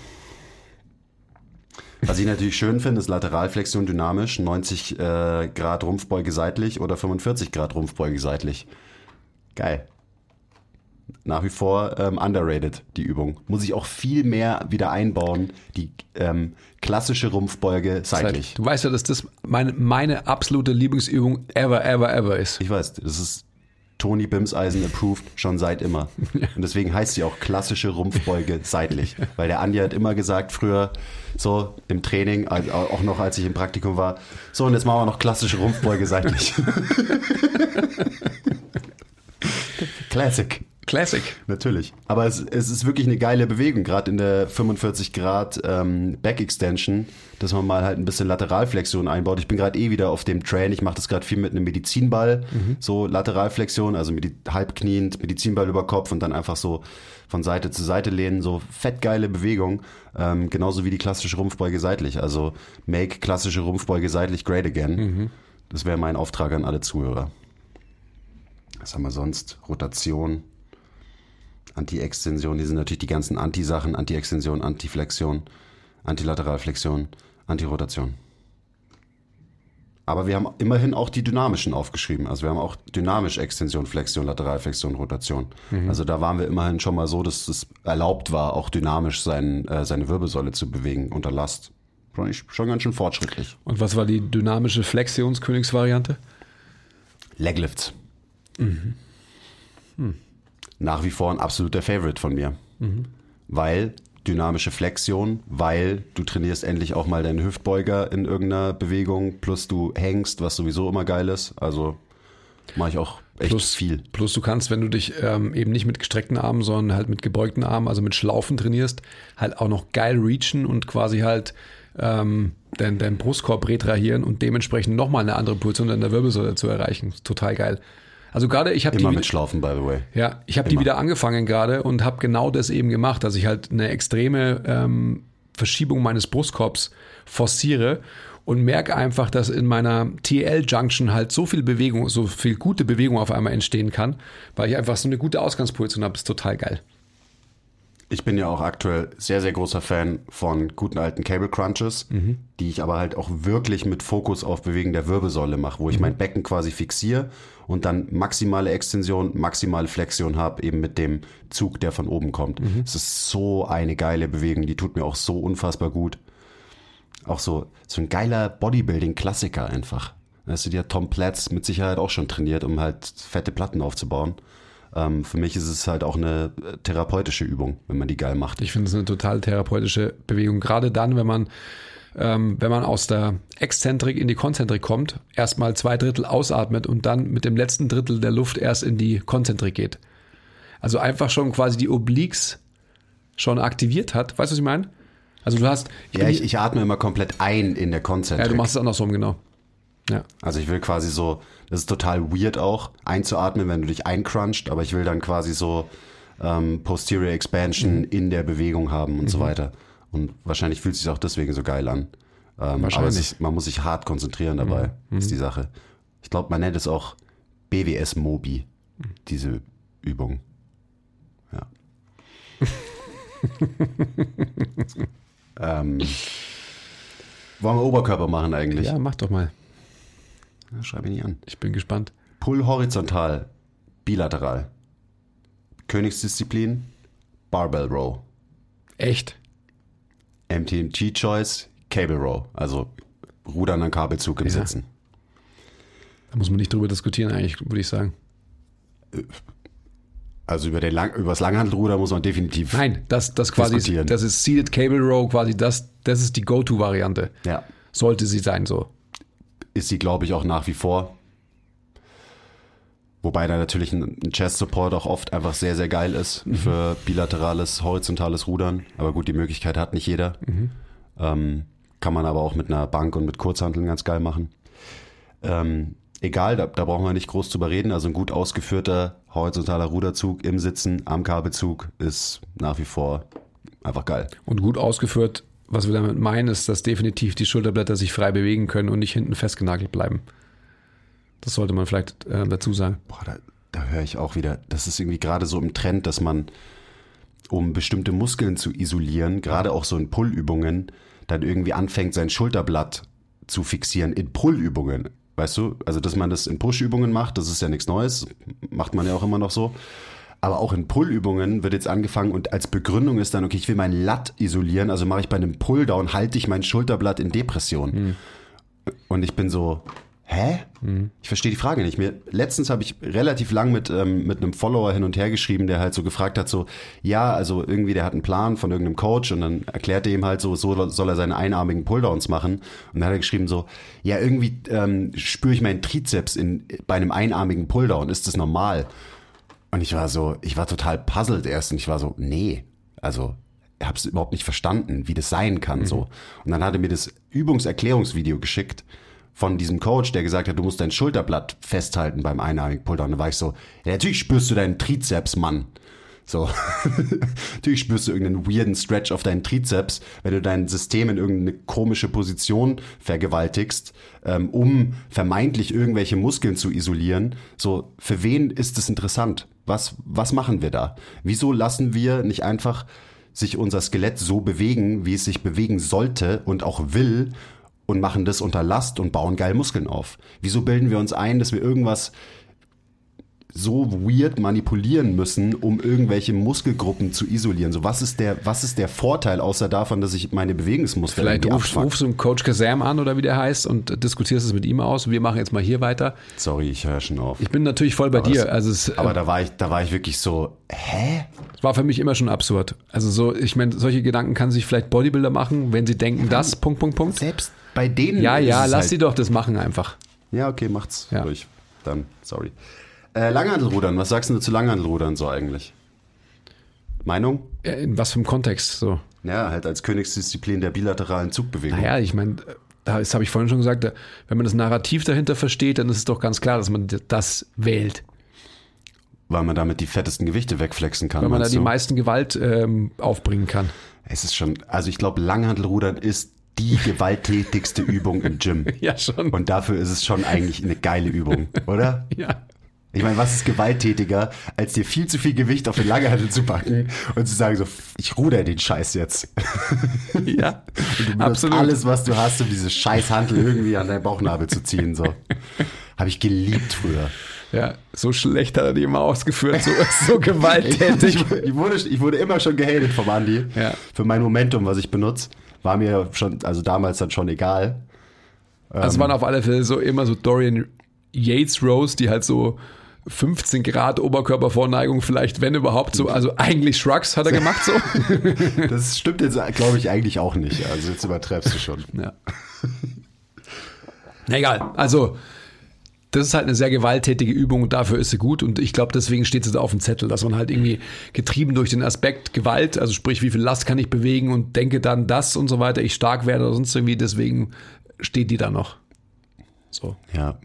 Was ich natürlich schön finde, ist Lateralflexion dynamisch, 90 äh, Grad Rumpfbeuge seitlich oder 45 Grad Rumpfbeuge seitlich. Geil. Nach wie vor ähm, underrated, die Übung. Muss ich auch viel mehr wieder einbauen, die ähm, klassische Rumpfbeuge seitlich. Du weißt ja, dass das meine, meine absolute Lieblingsübung ever, ever, ever ist. Ich weiß, das ist Tony Bimseisen approved schon seit immer. Und deswegen heißt sie auch klassische Rumpfbeuge seitlich. Weil der Andi hat immer gesagt, früher so im Training, auch noch als ich im Praktikum war, so und jetzt machen wir noch klassische Rumpfbeuge seitlich. Classic. Classic. Natürlich. Aber es, es ist wirklich eine geile Bewegung, gerade in der 45 Grad ähm, Back Extension, dass man mal halt ein bisschen Lateralflexion einbaut. Ich bin gerade eh wieder auf dem Train. Ich mache das gerade viel mit einem Medizinball, so Lateralflexion, also Medi halbkniend, Medizinball über Kopf und dann einfach so von Seite zu Seite lehnen. So fettgeile Bewegung, ähm, genauso wie die klassische Rumpfbeuge seitlich. Also make klassische Rumpfbeuge seitlich great again. Das wäre mein Auftrag an alle Zuhörer. Was haben wir sonst? Rotation. Anti-Extension, die sind natürlich die ganzen Anti-Sachen, Anti-Extension, Anti-Flexion, Antilateralflexion, Anti-Rotation. Aber wir haben immerhin auch die dynamischen aufgeschrieben. Also wir haben auch dynamisch Extension, Flexion, Lateralflexion, Rotation. Also da waren wir immerhin schon mal so, dass es erlaubt war, auch dynamisch sein, äh, seine Wirbelsäule zu bewegen unter Last. Schon, ganz schön fortschrittlich. Und was war die dynamische Flexionskönigsvariante? Leglifts. Nach wie vor ein absoluter Favorite von mir. Weil dynamische Flexion, weil du trainierst endlich auch mal deinen Hüftbeuger in irgendeiner Bewegung, plus du hängst, was sowieso immer geil ist. Also mache ich auch echt Plus, viel. plus du kannst, wenn du dich ähm, eben nicht mit gestreckten Armen, sondern halt mit gebeugten Armen, also mit Schlaufen trainierst, halt auch noch geil reachen und quasi halt ähm, deinen dein Brustkorb retrahieren und dementsprechend nochmal eine andere Position in der Wirbelsäule zu erreichen. Total geil. Also gerade ich habe die mit Schlaufen, by the way. ja, ich habe die wieder angefangen gerade und habe genau das eben gemacht, dass ich halt eine extreme ähm, Verschiebung meines Brustkorbs forciere und merke einfach, dass in meiner TL-Junction halt so viel Bewegung, so viel gute Bewegung auf einmal entstehen kann, weil ich einfach so eine gute Ausgangsposition habe. Ist total geil. Ich bin ja auch aktuell sehr, sehr großer Fan von guten alten Cable Crunches, die ich aber halt auch wirklich mit Fokus auf Bewegen der Wirbelsäule mache, wo ich mein Becken quasi fixiere und dann maximale Extension, maximale Flexion habe, eben mit dem Zug, der von oben kommt. Es ist so eine geile Bewegung, die tut mir auch so unfassbar gut. Auch so, so ein geiler Bodybuilding-Klassiker einfach. Weißt du, die hat Tom Platz mit Sicherheit auch schon trainiert, um halt fette Platten aufzubauen. Ähm, für mich ist es halt auch eine äh, therapeutische Übung, wenn man die geil macht. Ich finde es eine total therapeutische Bewegung. Gerade dann, wenn man ähm, wenn man aus der Exzentrik in die Konzentrik kommt, erstmal zwei Drittel ausatmet und dann mit dem letzten Drittel der Luft erst in die Konzentrik geht. Also einfach schon quasi die Obliques schon aktiviert hat. Weißt du, was ich meine? Also du hast. Ja, bin- ich, ich atme immer komplett ein in der Konzentrik. ja, du machst es andersrum, genau. Ja. Also ich will quasi so, das ist total weird auch, einzuatmen, wenn du dich eincruncht, aber ich will dann quasi so ähm, Posterior Expansion Mhm. in der Bewegung haben und so weiter. Und wahrscheinlich fühlt es sich auch deswegen so geil an. Ähm, aber es Wahrscheinlich. Mhm. ist, man muss sich hart konzentrieren dabei, ist die Sache. Ich glaube, man nennt es auch BWS Mobi, diese Übung. Ja. ähm, wollen wir Oberkörper machen eigentlich? ja, mach doch mal. Ja, schreib mich nicht an. Ich bin gespannt. Pull horizontal, bilateral. Königsdisziplin, Barbell Row. Echt? MTMT Choice, Cable Row. Also Rudern an Kabelzug im Ja. Sitzen. Da muss man nicht drüber diskutieren, eigentlich, würde ich sagen. Also über, den Lang über das Langhandelruder muss man definitiv. Nein, das, das quasi, Diskutieren. das ist Seated Cable Row, quasi das, das ist die Go-To-Variante. Ja. Sollte sie sein, so. Ist sie, glaube ich, auch nach wie vor. Wobei da natürlich ein ein Chest Support auch oft einfach sehr, sehr geil ist für bilaterales, horizontales Rudern. Aber gut, die Möglichkeit hat nicht jeder. Ähm, kann man aber auch mit einer Bank und mit Kurzhanteln ganz geil machen. Ähm, egal, da, da brauchen wir nicht groß drüber reden. Also ein gut ausgeführter horizontaler Ruderzug im Sitzen am Kabelzug ist nach wie vor einfach geil. Und gut ausgeführt, was wir damit meinen, ist, dass definitiv die Schulterblätter sich frei bewegen können und nicht hinten festgenagelt bleiben. Das sollte man vielleicht äh, dazu sagen. Boah, da, da höre ich auch wieder, das ist irgendwie gerade so im Trend, dass man, um bestimmte Muskeln zu isolieren, gerade auch so in Pullübungen, dann irgendwie anfängt, sein Schulterblatt zu fixieren in Pullübungen. Weißt du? Also, dass man das in Pushübungen macht, das ist ja nichts Neues, macht man ja auch immer noch so. Aber auch in Pullübungen wird jetzt angefangen und als Begründung ist dann, okay, ich will mein Latt isolieren, also mache ich bei einem Pulldown, halte ich mein Schulterblatt in Depression. Und ich bin so, hä? Ich verstehe die Frage nicht. Mir, letztens habe ich relativ lang mit, ähm, mit einem Follower hin und her geschrieben, der halt so gefragt hat, so, ja, also irgendwie der hat einen Plan von irgendeinem Coach und dann erklärt er ihm halt so, so soll er seine einarmigen Pulldowns machen. Und dann hat er geschrieben so, ja, irgendwie ähm, spüre ich meinen Trizeps in, bei einem einarmigen Pulldown. Ist das normal? Und ich war so, ich war total puzzled erst und ich war so, nee, also habe es überhaupt nicht verstanden, wie das sein kann so. Und dann hat er mir das Übungserklärungsvideo geschickt von diesem Coach, der gesagt hat, du musst dein Schulterblatt festhalten beim einarmigen Pulldown. Da war ich so, ja, natürlich spürst du deinen Trizeps, Mann. So. natürlich spürst du irgendeinen weirden Stretch auf deinen Trizeps, wenn du dein System in irgendeine komische Position vergewaltigst, ähm, um vermeintlich irgendwelche Muskeln zu isolieren. So, für wen ist das interessant? Was, was machen wir da? Wieso lassen wir nicht einfach sich unser Skelett so bewegen, wie es sich bewegen sollte und auch will und machen das unter Last und bauen geil Muskeln auf? Wieso bilden wir uns ein, dass wir irgendwas so weird manipulieren müssen, um irgendwelche Muskelgruppen zu isolieren. So, was ist der, was ist der Vorteil außer davon, dass ich meine Bewegungsmuskeln Vielleicht rufst, rufst du einen Coach Kazam an oder wie der heißt und diskutierst es mit ihm aus. Wir machen jetzt mal hier weiter. Sorry, ich höre schon auf. Ich bin natürlich voll bei Aber dir. das- also es, aber äh, da war ich, da war ich wirklich so, hä? war für mich immer schon absurd. Also so, ich meine, solche Gedanken kann sich vielleicht Bodybuilder machen, wenn sie denken, das, Punkt, Punkt, Punkt. Selbst bei denen. Ja, ja, lass halt, sie doch das machen einfach. Ja, okay, macht's Ja. durch. Dann, sorry. Äh, Langhandelrudern, was sagst du zu Langhandelrudern so eigentlich? Meinung? Äh, In was für einem Kontext so? Ja, halt als Königsdisziplin der bilateralen Zugbewegung. Naja, ich meine, das habe ich vorhin schon gesagt, wenn man das Narrativ dahinter versteht, dann ist es doch ganz klar, dass man das wählt. Weil man damit die fettesten Gewichte wegflexen kann. Weil man da die du? meisten Gewalt ähm, aufbringen kann. Es ist schon, also ich glaube, Langhantelrudern ist die gewalttätigste Übung im Gym. Ja, schon. Und dafür ist es schon eigentlich eine geile Übung, oder? Ja. Ich meine, was ist gewalttätiger, als dir viel zu viel Gewicht auf den Langhantel zu packen und zu sagen so, ich ruder den Scheiß jetzt. Ja, Du benutzt absolut. alles, was du hast, um diese scheiß Hantel irgendwie an deinen Bauchnabel zu ziehen, so. Habe ich geliebt früher. Ja, so schlecht hat er die immer ausgeführt, so, so gewalttätig. Ich, ich, wurde, ich wurde immer schon gehatet vom Andi Ja. für mein Momentum, was ich benutze. War mir schon, also damals dann schon egal. Also es waren auf alle Fälle so immer so Dorian Yates Rose, die halt so 15 Grad Oberkörpervorneigung vielleicht, wenn überhaupt so. Also eigentlich Shrugs hat er gemacht so. Das stimmt jetzt, glaube ich, eigentlich auch nicht. Also jetzt übertreibst du schon. Ja. Na egal. Also, das ist halt eine sehr gewalttätige Übung und dafür ist sie gut. Und ich glaube, deswegen steht sie da auf dem Zettel, dass man halt irgendwie getrieben durch den Aspekt Gewalt, also sprich, wie viel Last kann ich bewegen und denke dann das und so weiter, ich stark werde oder sonst irgendwie, deswegen steht die da noch. So. Ja.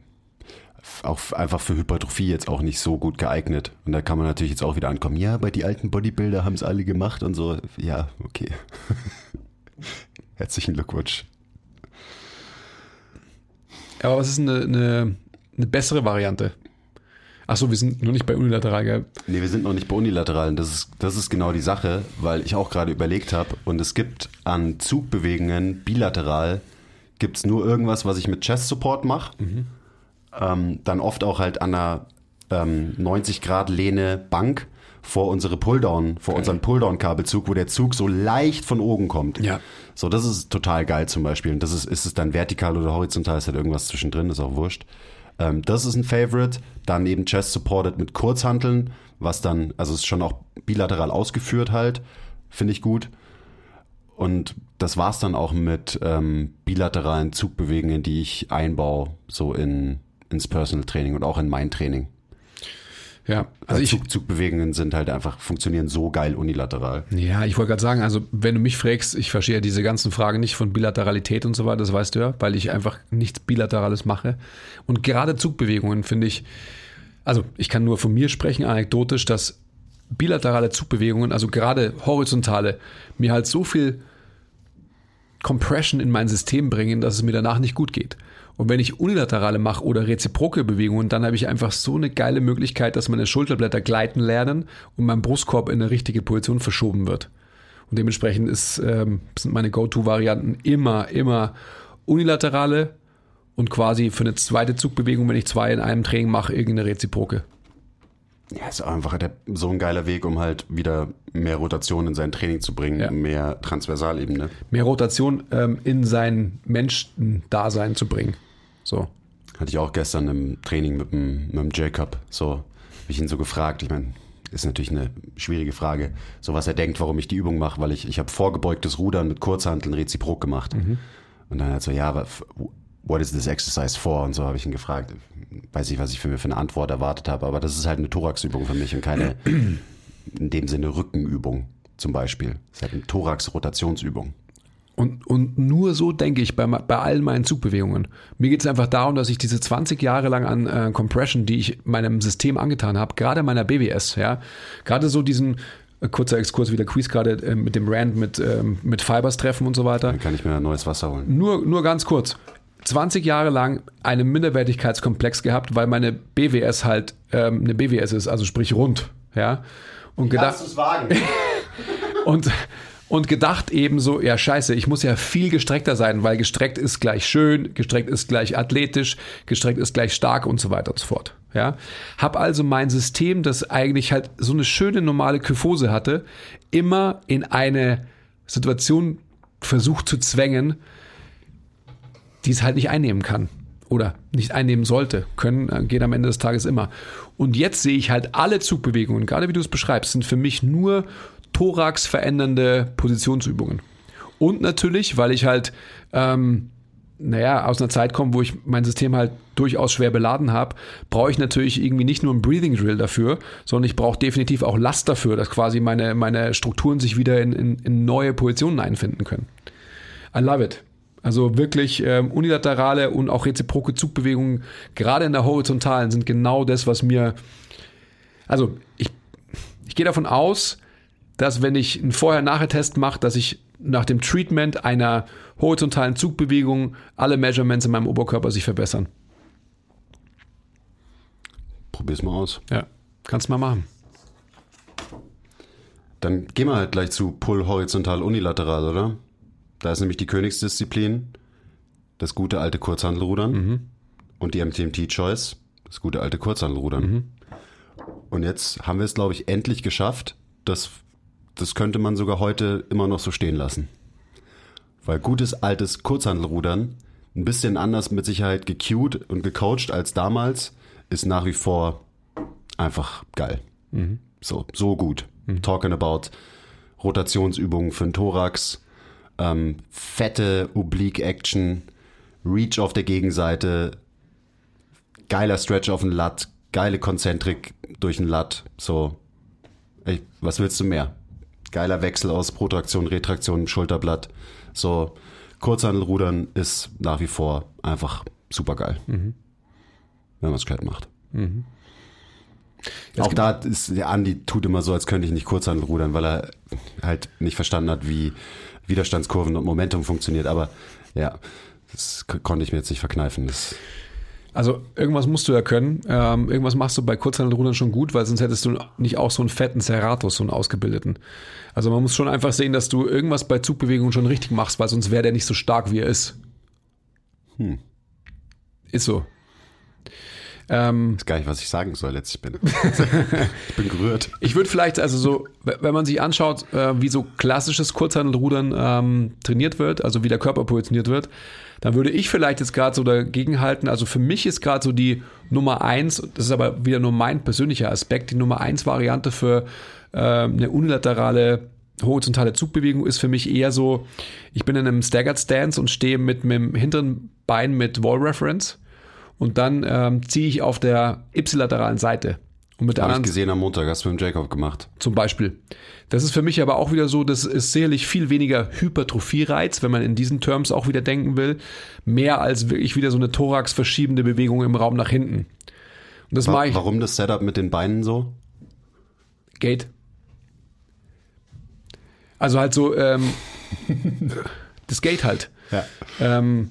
Auch einfach für Hypertrophie jetzt auch nicht so gut geeignet. Und da kann man natürlich jetzt auch wieder ankommen. Ja, bei die alten Bodybuilder haben es alle gemacht und so. Ja, okay. Herzlichen Glückwunsch. Aber was ist eine, eine, eine bessere Variante? Achso, wir sind noch nicht bei unilateral, gell? Nee, wir sind noch nicht bei Unilateralen. Das ist, das ist genau die Sache, weil ich auch gerade überlegt habe und es gibt an Zugbewegungen bilateral gibt es nur irgendwas, was ich mit Chest Support mache. Ähm, dann oft auch halt an einer ähm, 90 Grad Lehne Bank vor unsere Pulldown, vor unseren Pulldown-Kabelzug, wo der Zug so leicht von oben kommt. Ja. So, das ist total geil zum Beispiel. Und das ist, ist es dann vertikal oder horizontal, ist halt irgendwas zwischendrin, ist auch wurscht. Ähm, das ist ein Favorite. Dann eben Chest Supported mit Kurzhanteln, was dann, also ist schon auch bilateral ausgeführt halt, finde ich gut. Und das war's dann auch mit ähm, bilateralen Zugbewegungen, die ich einbaue, so in, ins Personal Training und auch in mein Training. Ja, Also ich, Zug, Zugbewegungen sind halt einfach, funktionieren so geil unilateral. ja, ich wollte gerade sagen, also wenn du mich fragst, ich verstehe ja diese ganzen Fragen nicht von Bilateralität und so weiter, das weißt du ja, weil ich einfach nichts Bilaterales mache. Und gerade Zugbewegungen finde ich, also ich kann nur von mir sprechen, anekdotisch, dass bilaterale Zugbewegungen, also gerade horizontale, mir halt so viel Compression in mein System bringen, dass es mir danach nicht gut geht. Und wenn ich unilaterale mache oder reziproke Bewegungen, dann habe ich einfach so eine geile Möglichkeit, dass meine Schulterblätter gleiten lernen und mein Brustkorb in eine richtige Position verschoben wird. Und dementsprechend ist, ähm, sind meine Go-To-Varianten immer, immer unilaterale und quasi für eine zweite Zugbewegung, wenn ich zwei in einem Training mache, irgendeine Reziproke. Ja, ist auch einfach der, so ein geiler Weg, um halt wieder mehr Rotation in sein Training zu bringen, Ja. mehr Transversalebene. Mehr Rotation ähm, in sein Menschendasein zu bringen. So. Hatte ich auch gestern im Training mit dem, mit dem Jacob. So, hab ich ihn so gefragt. Ich meine, ist natürlich eine schwierige Frage. So was er denkt, warum ich die Übung mache, weil ich, ich habe vorgebeugtes Rudern mit Kurzhanteln reziprok gemacht. Und dann hat so, ja, what is this exercise for? Und so habe ich ihn gefragt. Weiß nicht, was ich für, für eine Antwort erwartet habe, aber das ist halt eine Thoraxübung für mich und keine in dem Sinne Rückenübung zum Beispiel. Das ist halt eine Thorax-Rotationsübung. Und, und nur so denke ich bei, bei all meinen Zugbewegungen. Mir geht es einfach darum, dass ich diese 20 Jahre lang an äh, Compression, die ich meinem System angetan habe, gerade meiner BWS, ja, gerade so diesen äh, kurzer Exkurs, wie der Quiz gerade äh, mit dem Rand, mit, ähm, mit Fibers treffen und so weiter. Dann kann ich mir ein neues Wasser holen. Nur, nur ganz kurz. 20 Jahre lang einen Minderwertigkeitskomplex gehabt, weil meine BWS halt ähm, eine BWS ist, also sprich rund, ja. Und gedacht, es wagen? und, und gedacht eben so, ja scheiße, ich muss ja viel gestreckter sein, weil gestreckt ist gleich schön, gestreckt ist gleich athletisch, gestreckt ist gleich stark und so weiter und so fort. Ja, hab also mein System, das eigentlich halt so eine schöne normale Kyphose hatte, immer in eine Situation versucht zu zwängen, die es halt nicht einnehmen kann oder nicht einnehmen sollte. Können äh, geht am Ende des Tages immer. Und jetzt sehe ich halt alle Zugbewegungen, gerade wie du es beschreibst, sind für mich nur Thorax verändernde Positionsübungen. Und natürlich, weil ich halt, ähm, naja, aus einer Zeit komme, wo ich mein System halt durchaus schwer beladen habe, brauche ich natürlich irgendwie nicht nur einen Breathing Drill dafür, sondern ich brauche definitiv auch Last dafür, dass quasi meine, meine Strukturen sich wieder in, in, in neue Positionen einfinden können. I love it. Also wirklich ähm, unilaterale und auch reziproke Zugbewegungen, gerade in der horizontalen, sind genau das, was mir. Also ich, ich gehe davon aus, dass wenn ich einen Vorher-Nachher-Test mache, dass ich nach dem Treatment einer horizontalen Zugbewegung alle Measurements in meinem Oberkörper sich verbessern. Probier's mal aus. Ja, kannst mal machen. Dann gehen wir halt gleich zu Pull horizontal unilateral, oder? Da ist nämlich die Königsdisziplin, das gute alte Kurzhandelrudern und die MTMT Choice, das gute alte Kurzhandelrudern. Und jetzt haben wir es, glaube ich, endlich geschafft. Das, das könnte man sogar heute immer noch so stehen lassen. Weil gutes altes Kurzhandelrudern, ein bisschen anders mit Sicherheit gecued und gecoacht als damals, ist nach wie vor einfach geil. So, so gut. Talking about Rotationsübungen für den Thorax, ähm, fette Oblique Action, Reach auf der Gegenseite, geiler Stretch auf den Lat, geile Konzentrik durch den Lat. So, ey, was willst du mehr? Geiler Wechsel aus Protraktion, Retraktion, Schulterblatt. So, Kurzhandelrudern ist nach wie vor einfach super geil. Wenn man es gescheit macht. Auch da ist der Andi tut immer so, als könnte ich nicht Kurzhandelrudern, weil er halt nicht verstanden hat, wie Widerstandskurven und Momentum funktioniert. Aber ja, das konnte ich mir jetzt nicht verkneifen. Das, Also irgendwas musst du ja können. Ähm, irgendwas machst du bei Kurzhandelrudern schon gut, weil sonst hättest du nicht auch so einen fetten Serratus, so einen ausgebildeten. Also man muss schon einfach sehen, dass du irgendwas bei Zugbewegungen schon richtig machst, weil sonst wäre der nicht so stark, wie er ist. Hm. Ist so. Ähm, ist gar nicht, was ich sagen soll jetzt. Ich bin, ich bin gerührt. Ich würde vielleicht, also so, wenn man sich anschaut, äh, wie so klassisches Kurzhandelrudern ähm, trainiert wird, also wie der Körper positioniert wird, dann würde ich vielleicht jetzt gerade so dagegen halten. Also für mich ist gerade so die Nummer eins, das ist aber wieder nur mein persönlicher Aspekt, die Nummer eins Variante für äh, eine unilaterale horizontale Zugbewegung ist für mich eher so, ich bin in einem Staggered Stance und stehe mit meinem hinteren Bein mit Wall Reference und dann ähm, ziehe ich auf der ipsilateralen Seite. Und mit der Habe ich gesehen am Montag, hast du mit dem Jacob gemacht. zum Beispiel. Das ist für mich aber auch wieder so, das ist sicherlich viel weniger Hypertrophie-Reiz, wenn man in diesen Terms auch wieder denken will, mehr als wirklich wieder so eine Thorax verschiebende Bewegung im Raum nach hinten. Und das Wa mache ich. Warum das Setup mit den Beinen so? Gate. Also halt so, ähm, das Gate halt. Ja. Ähm,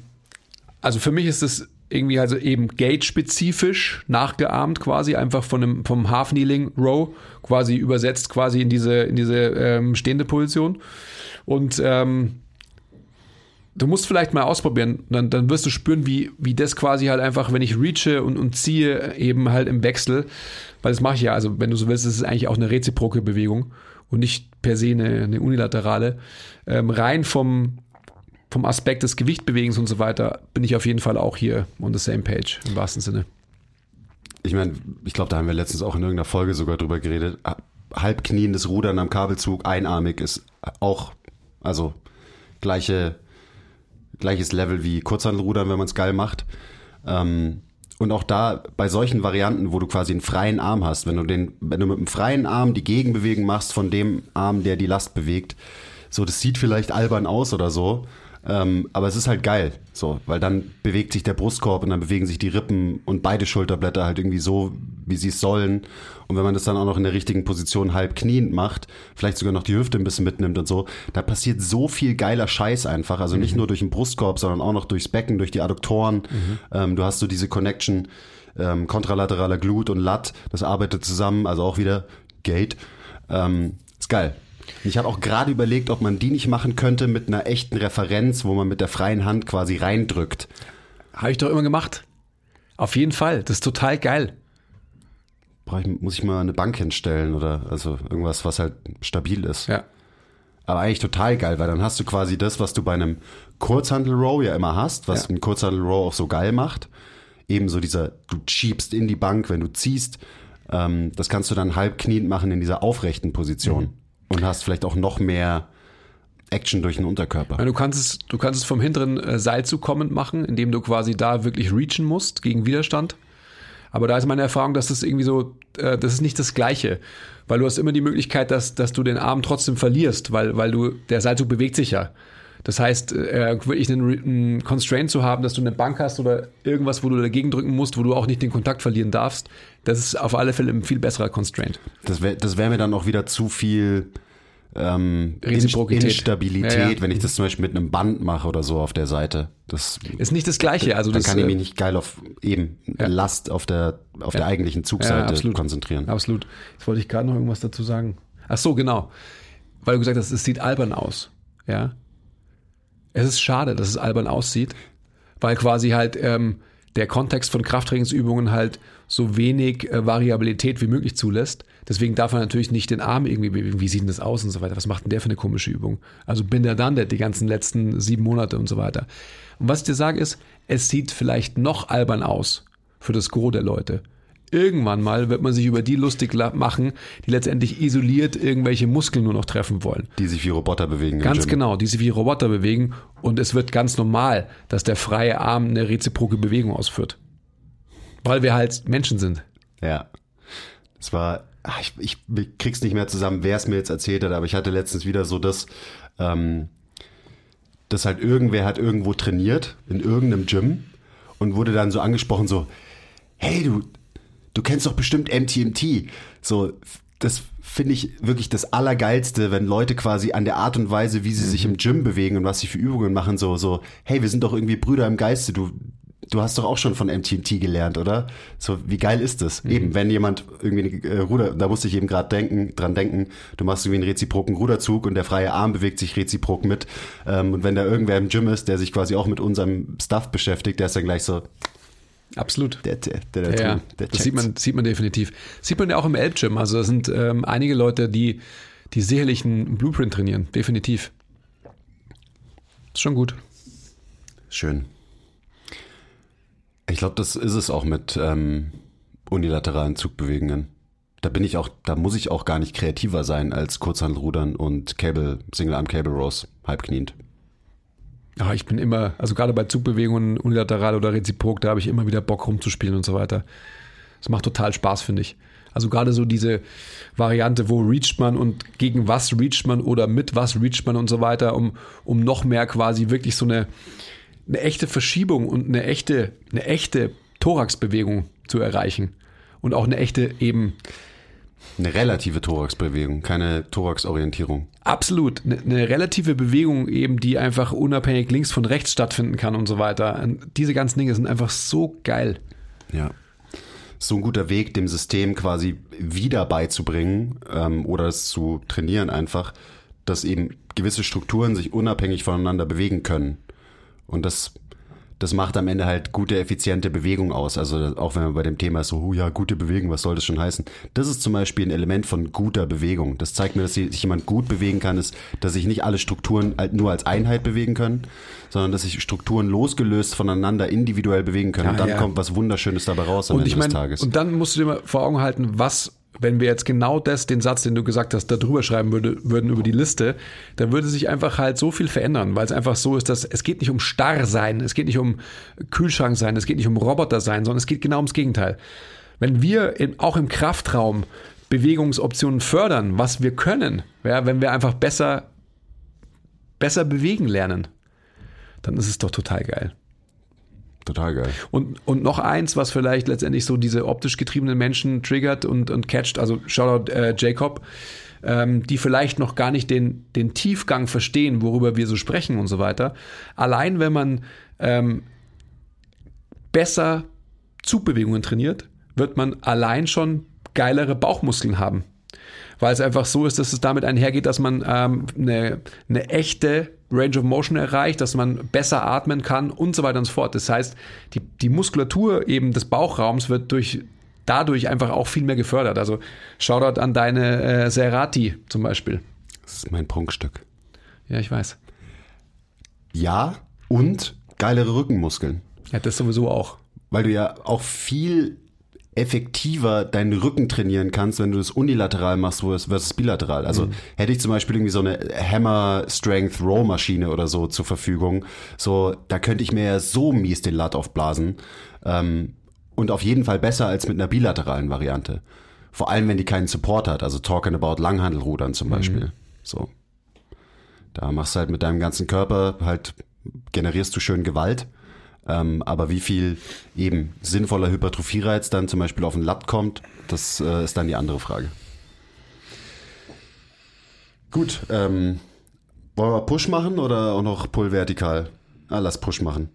also für mich ist das irgendwie also eben Gate-spezifisch nachgeahmt quasi, einfach von dem, vom Half-Kneeling Row quasi übersetzt quasi in diese, in diese ähm, stehende Position. Und ähm, du musst vielleicht mal ausprobieren, dann, dann wirst du spüren, wie, wie das quasi halt einfach, wenn ich reache und, und ziehe, eben halt im Wechsel, weil das mache ich ja, also wenn du so willst, ist eigentlich auch eine reziproke Bewegung und nicht per se eine, eine unilaterale. Ähm, rein vom, vom Aspekt des Gewichtbewegens und so weiter bin ich auf jeden Fall auch hier on the same page, im wahrsten Sinne. Ich meine, ich glaube, da haben wir letztens auch in irgendeiner Folge sogar drüber geredet. Halbkniendes Rudern am Kabelzug, einarmig ist auch, also gleiche, gleiches Level wie Kurzhandelrudern, wenn man es geil macht. Ähm, und auch da bei solchen Varianten, wo du quasi einen freien Arm hast, wenn du den, wenn du mit einem freien Arm die Gegenbewegung machst von dem Arm, der die Last bewegt, so das sieht vielleicht albern aus oder so, ähm, aber es ist halt geil, so, weil dann bewegt sich der Brustkorb und dann bewegen sich die Rippen und beide Schulterblätter halt irgendwie so, wie sie es sollen. Und wenn man das dann auch noch in der richtigen Position halb kniend macht, vielleicht sogar noch die Hüfte ein bisschen mitnimmt und so, da passiert so viel geiler Scheiß einfach. Also nicht nur durch den Brustkorb, sondern auch noch durchs Becken, durch die Adduktoren. Ähm, du hast so diese Connection, ähm, kontralateraler Glut und Lat, das arbeitet zusammen, also auch wieder Gate. Ähm, ist geil. Ich habe auch gerade überlegt, ob man die nicht machen könnte mit einer echten Referenz, wo man mit der freien Hand quasi reindrückt. Habe ich doch immer gemacht. Auf jeden Fall. Das ist total geil. Ich, muss ich mal eine Bank hinstellen oder also irgendwas, was halt stabil ist. Ja. Aber eigentlich total geil, weil dann hast du quasi das, was du bei einem Kurzhandel-Row ja immer hast, was Ja. ein Kurzhandel-Row auch so geil macht. Ebenso dieser, du schiebst in die Bank, wenn du ziehst. Ähm, das kannst du dann halb kniend machen in dieser aufrechten Position. Und hast vielleicht auch noch mehr Action durch den Unterkörper. Du kannst es, du kannst es vom hinteren äh, Seilzug kommend machen, indem du quasi da wirklich reachen musst gegen Widerstand. Aber da ist meine Erfahrung, dass das irgendwie so, äh, das ist nicht das Gleiche. Weil du hast immer die Möglichkeit, dass, dass du den Arm trotzdem verlierst, weil, weil du, der Seilzug bewegt sich ja. Das heißt, äh, wirklich einen, einen Constraint zu haben, dass du eine Bank hast oder irgendwas, wo du dagegen drücken musst, wo du auch nicht den Kontakt verlieren darfst, das ist auf alle Fälle ein viel besserer Constraint. Das wäre das wär mir dann auch wieder zu viel ähm. Instabilität, Ja, ja. wenn ich das zum Beispiel mit einem Band mache oder so auf der Seite. Das, Ist nicht das Gleiche. Also dann das, kann ich äh, mich nicht geil auf eben Last auf der auf der eigentlichen Ja, Zugseite absolut. konzentrieren. Absolut. Jetzt wollte ich gerade noch irgendwas dazu sagen. Ach so, genau. Weil du gesagt hast, es sieht albern aus. Ja. Es ist schade, dass es albern aussieht, weil quasi halt ähm, der Kontext von Krafttrainingsübungen halt so wenig äh, Variabilität wie möglich zulässt. Deswegen darf man natürlich nicht den Arm irgendwie bewegen. Wie sieht denn das aus und so weiter? Was macht denn der für eine komische Übung? Also bin der dann der die ganzen letzten sieben Monate und so weiter. Und was ich dir sage ist, es sieht vielleicht noch albern aus für das Gros der Leute. Irgendwann mal wird man sich über die lustig machen, die letztendlich isoliert irgendwelche Muskeln nur noch treffen wollen. Die sich wie Roboter bewegen. Ganz genau, die sich wie Roboter bewegen und es wird ganz normal, dass der freie Arm eine reziproke Bewegung ausführt. Weil wir halt Menschen sind. Ja. Es war, ich, ich krieg's nicht mehr zusammen, wer es mir jetzt erzählt hat, aber ich hatte letztens wieder so das, ähm, dass halt irgendwer hat irgendwo trainiert, in irgendeinem Gym und wurde dann so angesprochen, so, hey, du, du kennst doch bestimmt MTMT. So, das finde ich wirklich das Allergeilste, wenn Leute quasi an der Art und Weise, wie sie sich im Gym bewegen und was sie für Übungen machen, so, so, hey, wir sind doch irgendwie Brüder im Geiste, du, du hast doch auch schon von MTMT gelernt, oder? So, wie geil ist das? Eben, wenn jemand irgendwie äh, Ruder, da musste ich eben gerade denken, dran denken, du machst irgendwie einen reziproken Ruderzug und der freie Arm bewegt sich reziprok mit. Ähm, und wenn da irgendwer im Gym ist, der sich quasi auch mit unserem Stuff beschäftigt, der ist dann gleich so, Absolut. der, der, der, der, Ja, der das sieht man, sieht man definitiv. Sieht man ja auch im Elb-Gym. Also da sind ähm, einige Leute, die, die sicherlich einen Blueprint trainieren. Definitiv. Ist schon gut. Schön. Ich glaube, das ist es auch mit ähm, unilateralen Zugbewegungen. Da bin ich auch, da muss ich auch gar nicht kreativer sein als Kurzhandelrudern und Cable, Single Arm Cable Rows, halbkniend. Ja, ich bin immer, also gerade bei Zugbewegungen, unilateral oder reziprok, da habe ich immer wieder Bock rumzuspielen und so weiter. Das macht total Spaß, finde ich. Also gerade so diese Variante, wo reacht man und gegen was reacht man oder mit was reacht man und so weiter, um, um noch mehr quasi wirklich so eine, eine echte Verschiebung und eine echte, eine echte Thoraxbewegung zu erreichen. Und auch eine echte eben Eine relative Thoraxbewegung, keine Thoraxorientierung. Absolut. Eine, eine relative Bewegung eben, die einfach unabhängig links von rechts stattfinden kann und so weiter. Und diese ganzen Dinge sind einfach so geil. Ja. So ein guter Weg, dem System quasi wieder beizubringen ähm, oder es zu trainieren einfach, dass eben gewisse Strukturen sich unabhängig voneinander bewegen können. Und das, das macht am Ende halt gute, effiziente Bewegung aus. Also auch wenn man bei dem Thema ist so, oh ja, gute Bewegung, was soll das schon heißen? Das ist zum Beispiel ein Element von guter Bewegung. Das zeigt mir, dass sich jemand gut bewegen kann, ist, dass sich nicht alle Strukturen halt nur als Einheit bewegen können, sondern dass sich Strukturen losgelöst voneinander individuell bewegen können. Ja, und dann ja. kommt was Wunderschönes dabei raus am Und Ende ich des meine, Tages. und dann musst du dir mal vor Augen halten, was, wenn wir jetzt genau das, den Satz, den du gesagt hast, da drüber schreiben würde, würden über die Liste, dann würde sich einfach halt so viel verändern, weil es einfach so ist, dass es geht nicht um starr sein, es geht nicht um Kühlschrank sein, es geht nicht um Roboter sein, sondern es geht genau ums Gegenteil. Wenn wir in, auch im Kraftraum Bewegungsoptionen fördern, was wir können, ja, wenn wir einfach besser, besser bewegen lernen, dann ist es doch total geil. Total geil. Und, und noch eins, was vielleicht letztendlich so diese optisch getriebenen Menschen triggert und, und catcht, also Shoutout äh, Jacob, ähm, die vielleicht noch gar nicht den, den Tiefgang verstehen, worüber wir so sprechen und so weiter. Allein wenn man ähm, besser Zugbewegungen trainiert, wird man allein schon geilere Bauchmuskeln haben. Weil es einfach so ist, dass es damit einhergeht, dass man ähm, eine, eine echte Range of Motion erreicht, dass man besser atmen kann und so weiter und so fort. Das heißt, die, die Muskulatur eben des Bauchraums wird durch dadurch einfach auch viel mehr gefördert. Also Shoutout an deine äh, Serati zum Beispiel. Das ist mein Prunkstück. Ja, ich weiß. Ja, und geilere Rückenmuskeln. Ja, das sowieso auch. Weil du ja auch viel effektiver deinen Rücken trainieren kannst, wenn du das unilateral machst versus bilateral. Also hätte ich zum Beispiel irgendwie so eine Hammer Strength Row Maschine oder so zur Verfügung, so da könnte ich mir ja so mies den Latt aufblasen ähm, und auf jeden Fall besser als mit einer bilateralen Variante. Vor allem, wenn die keinen Support hat, also talking about Langhandelrudern zum Beispiel. So. Da machst du halt mit deinem ganzen Körper halt, generierst du schön Gewalt. Ähm, aber wie viel eben sinnvoller Hypertrophiereiz dann zum Beispiel auf den Latt kommt, das äh, ist dann die andere Frage. Gut, ähm, wollen wir Push machen oder auch noch Pull vertikal? Ah, lass Push machen.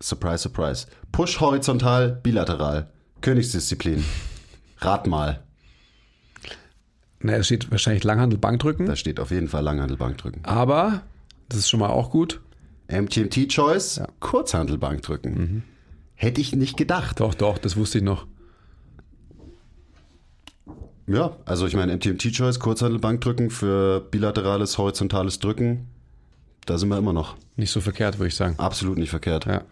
Surprise, surprise. Push horizontal, bilateral. Königsdisziplin. Rat mal. Na, es steht wahrscheinlich Langhandel Bankdrücken, Da steht auf jeden Fall Langhandelbankdrücken. aber das ist schon mal auch gut. MTMT Choice, Kurzhandelbankdrücken. Hätte ich nicht gedacht. Doch, doch, das wusste ich noch. Ja, also ich meine, MTMT Choice, Kurzhandelbankdrücken für bilaterales, horizontales Drücken, da sind wir immer noch. Nicht so verkehrt, würde ich sagen. Absolut nicht verkehrt. Ja.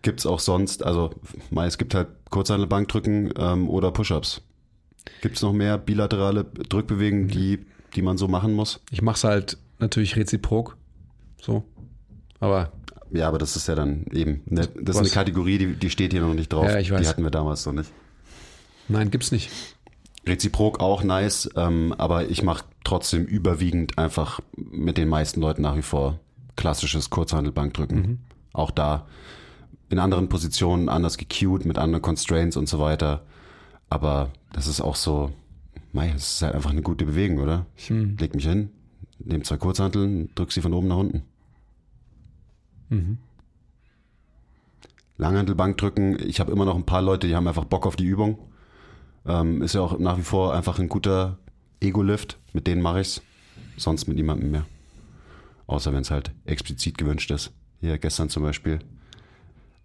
Gibt's auch sonst, also es gibt halt Kurzhantelbankdrücken ähm, oder Push-Ups. Gibt's noch mehr bilaterale Drückbewegungen, die, die man so machen muss? Ich mache es halt natürlich reziprok. So. Aber Ja, aber das ist ja dann eben, ne, das ist Was? eine Kategorie, die, die steht hier noch nicht drauf. Ja, ich weiß. Die hatten wir damals noch nicht. nein, gibt's nicht. Reziprok auch nice, ähm, aber ich mache trotzdem überwiegend einfach mit den meisten Leuten nach wie vor klassisches Kurzhandelbankdrücken. Mhm. Auch da in anderen Positionen anders gecued, mit anderen Constraints und so weiter. Aber das ist auch so, mei, es ist halt einfach eine gute Bewegung, oder? Ich Mhm. leg mich hin, nehme zwei Kurzhanteln, drück sie von oben nach unten. Mhm. Langhantelbankdrücken, ich habe immer noch ein paar Leute, die haben einfach Bock auf die Übung. Ähm, ist ja auch nach wie vor einfach ein guter Ego-Lift, mit denen mache ich's. Sonst mit niemandem mehr. Außer wenn es halt explizit gewünscht ist. Hier gestern zum Beispiel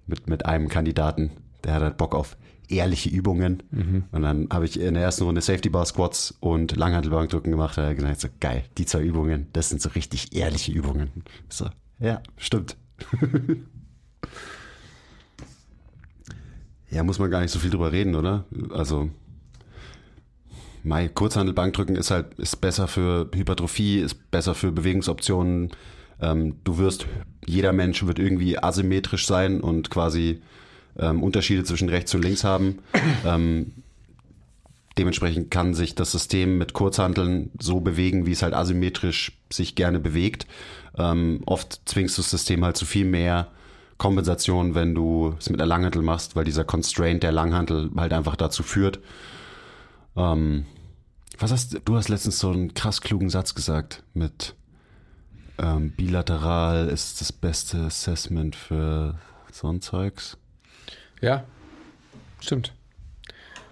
mit, mit einem Kandidaten, der hat halt Bock auf ehrliche Übungen. Und dann habe ich in der ersten Runde Safety Bar Squats und Langhantelbankdrücken gemacht. Da hat er gesagt, so geil, die zwei Übungen, das sind so richtig ehrliche Übungen. So, ja, stimmt. Ja, muss man gar nicht so viel drüber reden, oder? Also, Mai, Kurzhandelbankdrücken ist halt, ist besser für Hypertrophie, ist besser für Bewegungsoptionen. Ähm, du wirst, jeder Mensch wird irgendwie asymmetrisch sein und quasi ähm, Unterschiede zwischen rechts und links haben. Ähm, dementsprechend kann sich das System mit Kurzhanteln so bewegen, wie es halt asymmetrisch sich gerne bewegt. Ähm, oft zwingst du das System halt zu viel mehr Kompensation, wenn du es mit einer Langhantel machst, weil dieser Constraint der Langhantel halt einfach dazu führt. Ähm, was hast du hast letztens so einen krass klugen Satz gesagt mit ähm, bilateral ist das beste Assessment für so ein Zeugs. Ja, stimmt.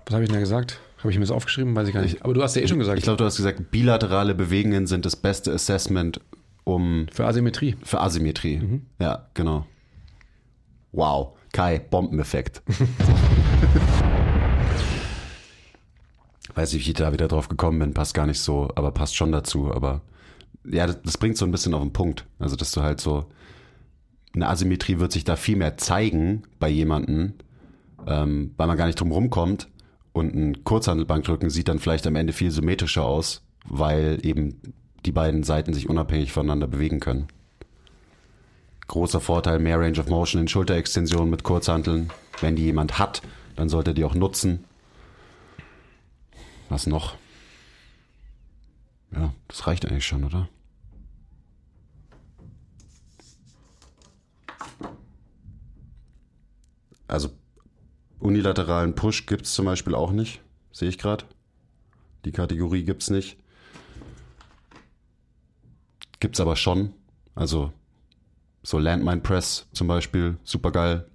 Was habe ich denn da gesagt? Habe ich mir das aufgeschrieben? Weiß ich gar nicht. Aber du hast ja eh schon gesagt. Ich glaube, du hast gesagt, bilaterale Bewegungen sind das beste Assessment um für Asymmetrie. für Asymmetrie. Ja, genau. Wow, Kai, Bombeneffekt. Weiß nicht, wie ich da wieder drauf gekommen bin, passt gar nicht so, aber passt schon dazu. Aber ja, das, das bringt so ein bisschen auf den Punkt. Also, dass du halt so, eine Asymmetrie wird sich da viel mehr zeigen bei jemandem, ähm, weil man gar nicht drum rumkommt. Und ein Kurzhandelbankdrücken sieht dann vielleicht am Ende viel symmetrischer aus, weil eben die beiden Seiten sich unabhängig voneinander bewegen können. Großer Vorteil, mehr Range of Motion in Schulterextension mit Kurzhanteln. Wenn die jemand hat, dann sollte er die auch nutzen. Was noch? Ja, das reicht eigentlich schon, oder? Also unilateralen Push gibt es zum Beispiel auch nicht. Sehe ich gerade. Die Kategorie gibt es nicht. Gibt es aber schon. Also so Landmine Press zum Beispiel, super geil.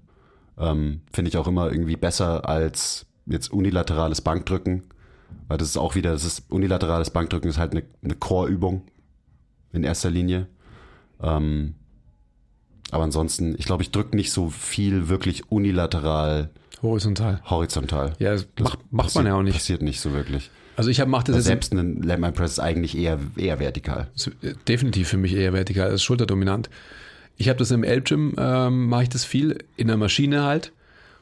Ähm, Finde ich auch immer irgendwie besser als jetzt unilaterales Bankdrücken. Weil das ist auch wieder, das ist unilaterales Bankdrücken ist halt eine, eine Core-Übung in erster Linie. Ähm, aber ansonsten, ich glaube, ich drücke nicht so viel wirklich unilateral Horizontal. horizontal. Ja, das Das macht, macht man ja auch nicht. Passiert nicht so wirklich. Also ich habe macht das Also jetzt selbst ein Landmine Press ist eigentlich eher, eher vertikal. Ist definitiv für mich eher vertikal, ist schulterdominant. Ich habe das im Elbgym, ähm, mache ich das viel in der Maschine halt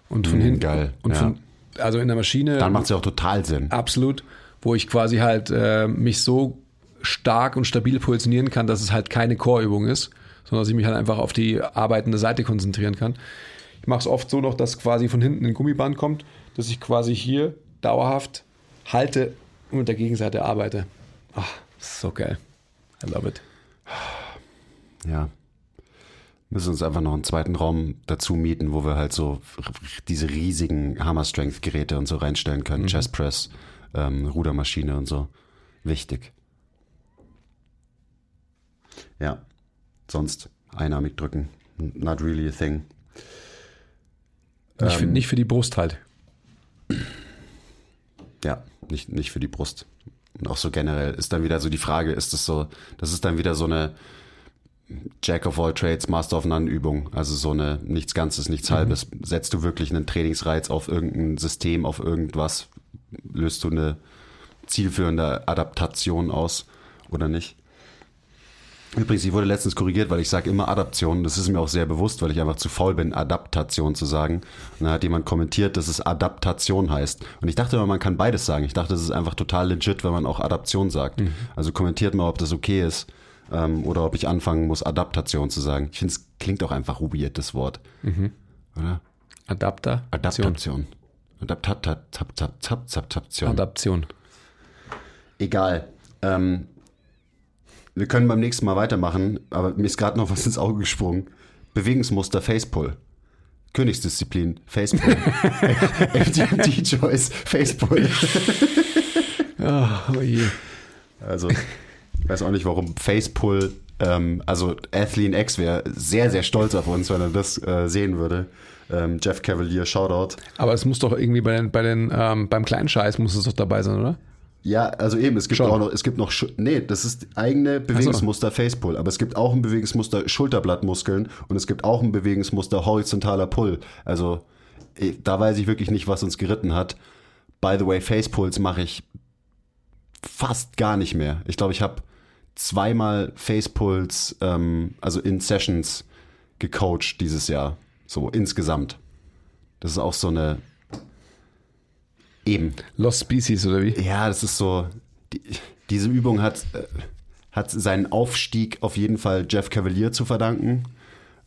und von Mm, hinten geil, und ja. von also in der Maschine Dann macht es ja auch total Sinn. absolut, wo ich quasi halt äh, mich so stark und stabil positionieren kann, dass es halt keine Core-Übung ist, sondern dass ich mich halt einfach auf die arbeitende Seite konzentrieren kann. Ich mache es oft so noch, dass quasi von hinten ein Gummiband kommt, dass ich quasi hier dauerhaft halte und mit der Gegenseite arbeite. Ach, so geil. I love it. Ja. Müssen uns einfach noch einen zweiten Raum dazu mieten, wo wir halt so diese riesigen Hammer Strength Geräte und so reinstellen können. Chest Press, ähm, Rudermaschine und so. Wichtig. Ja. Sonst einarmig drücken. Not really a thing. Nicht, für, nicht für die Brust halt. Ja, nicht, nicht für die Brust. Und auch so generell ist dann wieder so die Frage, ist das so, das ist dann wieder so eine Jack of all Trades, Master of None Übung. Also so eine nichts Ganzes, nichts Halbes. Setzt du wirklich einen Trainingsreiz auf irgendein System, auf irgendwas? Löst du eine zielführende Adaptation aus oder nicht? Übrigens, ich wurde letztens korrigiert, weil ich sage immer Adaption. Das ist mir auch sehr bewusst, weil ich einfach zu faul bin, Adaptation zu sagen. Und dann hat jemand kommentiert, dass es Adaptation heißt. Und ich dachte immer, man kann beides sagen. Ich dachte, es ist einfach total legit, wenn man auch Adaption sagt. Also kommentiert mal, ob das okay ist. Ähm, oder ob ich anfangen muss, Adaptation zu sagen. Ich finde, es klingt auch einfach weird, das Wort. Oder? Adapter. Adaptation. Adaptation. Adaption. Egal. Ähm, wir können beim nächsten Mal weitermachen, aber mir ist gerade noch was ins Auge gesprungen. Bewegungsmuster Facepull. Königsdisziplin Facepull. MTMT Choice Facepull. Oh, je. Also, ich weiß auch nicht, warum Facepull, ähm, also Athlean X wäre sehr, sehr stolz auf uns, wenn er das äh, sehen würde. Ähm, Jeff Cavalier, Shoutout. Aber es muss doch irgendwie bei den, bei den, ähm, beim kleinen Scheiß muss es doch dabei sein, oder? Ja, also eben, es gibt Schon. auch noch, es gibt noch, nee, das ist eigene Bewegungsmuster Facepull, aber es gibt auch ein Bewegungsmuster Schulterblattmuskeln und es gibt auch ein Bewegungsmuster horizontaler Pull. Also eh, da weiß ich wirklich nicht, was uns geritten hat. By the way, Facepulls mache ich fast gar nicht mehr. Ich glaube, ich habe zweimal Facepulls, ähm, also in Sessions gecoacht dieses Jahr, so insgesamt. Das ist auch so eine eben. Lost Species oder wie? Ja, das ist so. Die, diese Übung hat, äh, hat seinen Aufstieg auf jeden Fall Jeff Cavalier zu verdanken.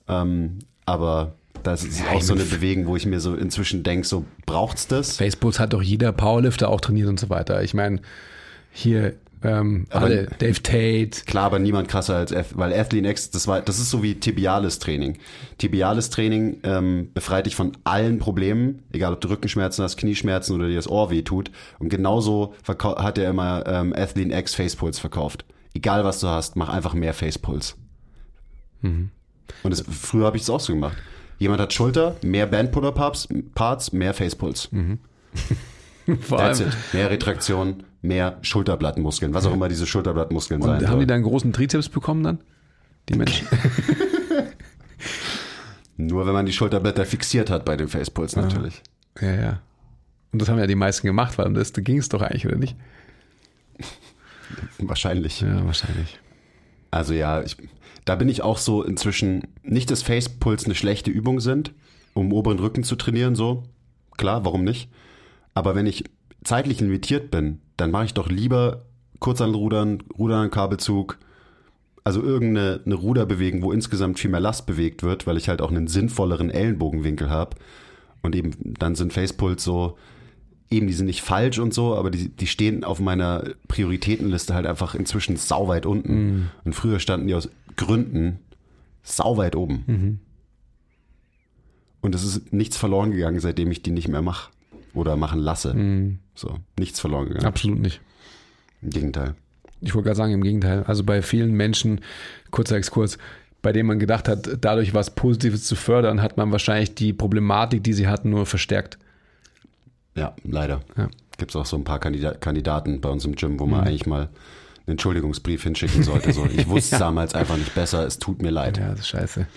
Ähm, aber das ist auch so eine Bewegung, wo ich mir so inzwischen denke, so braucht's das? Facepuls hat doch jeder Powerlifter auch trainiert und so weiter. Ich meine, hier ähm, alle, Dave Tate, Klar, aber niemand krasser als F, weil Athlean X, das war, das ist so wie tibiales Training. Tibiales Training ähm, befreit dich von allen Problemen, egal ob du Rückenschmerzen hast, Knieschmerzen oder dir das Ohr weh tut. Und genauso hat er immer ähm, Athlean X Facepulse verkauft. Egal was du hast, mach einfach mehr Facepulse. Und das, früher habe ich es auch so gemacht. Jemand hat Schulter, mehr Bandpuller-Parts, Parts, mehr Facepulse. vor That's allem. it. Mehr Retraktion, mehr Schulterblattmuskeln, was auch immer diese Schulterblattmuskeln sein Und haben sollen. die dann großen Trizeps bekommen dann? Die Menschen? Nur wenn man die Schulterblätter fixiert hat bei dem Facepuls natürlich. ja, ja. Und das haben ja die meisten gemacht, weil um das ging es doch eigentlich, oder nicht? Wahrscheinlich. Ja, wahrscheinlich. Also ja, ich, da bin ich auch so inzwischen, nicht, dass Facepuls eine schlechte Übung sind, um oberen Rücken zu trainieren, so. Klar, warum nicht? Aber wenn ich zeitlich limitiert bin, dann mache ich doch lieber Kurzhandelrudern, Rudern an Kabelzug, also irgendeine eine Ruderbewegung, wo insgesamt viel mehr Last bewegt wird, weil ich halt auch einen sinnvolleren Ellenbogenwinkel habe. Und eben dann sind Facepuls so, eben die sind nicht falsch und so, aber die, die stehen auf meiner Prioritätenliste halt einfach inzwischen sauweit unten. Und früher standen die aus Gründen sauweit oben. Und es ist nichts verloren gegangen, seitdem ich die nicht mehr mache oder machen lasse. So, nichts verloren gegangen. Absolut nicht. Im Gegenteil. Ich wollte gerade sagen, im Gegenteil. Also bei vielen Menschen, kurzer Exkurs, bei denen man gedacht hat, dadurch was Positives zu fördern, hat man wahrscheinlich die Problematik, die sie hatten, nur verstärkt. Ja, leider. Ja. Gibt es auch so ein paar Kandida Kandidaten bei uns im Gym, wo man eigentlich mal einen Entschuldigungsbrief hinschicken sollte. So, ich wusste es damals einfach nicht besser, es tut mir leid. Ja, das ist scheiße.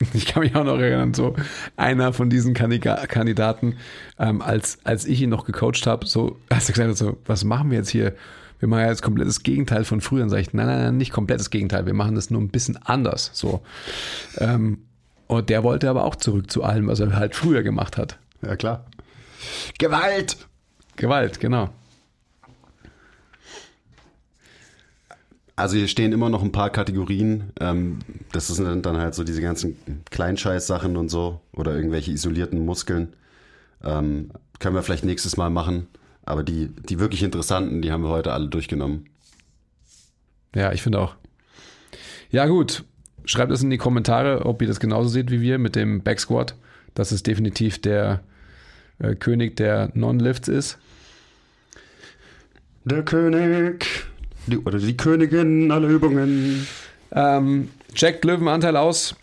Ich kann mich auch noch erinnern, so einer von diesen Kandidaten, ähm, als, als ich ihn noch gecoacht habe, so, hast du gesagt, so, was machen wir jetzt hier? Wir machen ja jetzt komplettes Gegenteil von früher. Und sage ich, nein, nein, nein, nicht komplettes Gegenteil. Wir machen das nur ein bisschen anders. So. Ähm, und der wollte aber auch zurück zu allem, was er halt früher gemacht hat. Ja, klar. Gewalt! Gewalt, genau. Also hier stehen immer noch ein paar Kategorien. Ähm, das sind dann halt so diese ganzen Kleinscheiß-Sachen und so oder irgendwelche isolierten Muskeln. Ähm, können wir vielleicht nächstes Mal machen. Aber die, die wirklich interessanten, die haben wir heute alle durchgenommen. Ja, ich finde auch. Ja, gut. Schreibt es in die Kommentare, ob ihr das genauso seht wie wir mit dem Backsquat. Das ist definitiv der äh, König der Non-Lifts ist. Der König die, oder die Königin aller Übungen. Ähm, checkt Löwenanteil aus.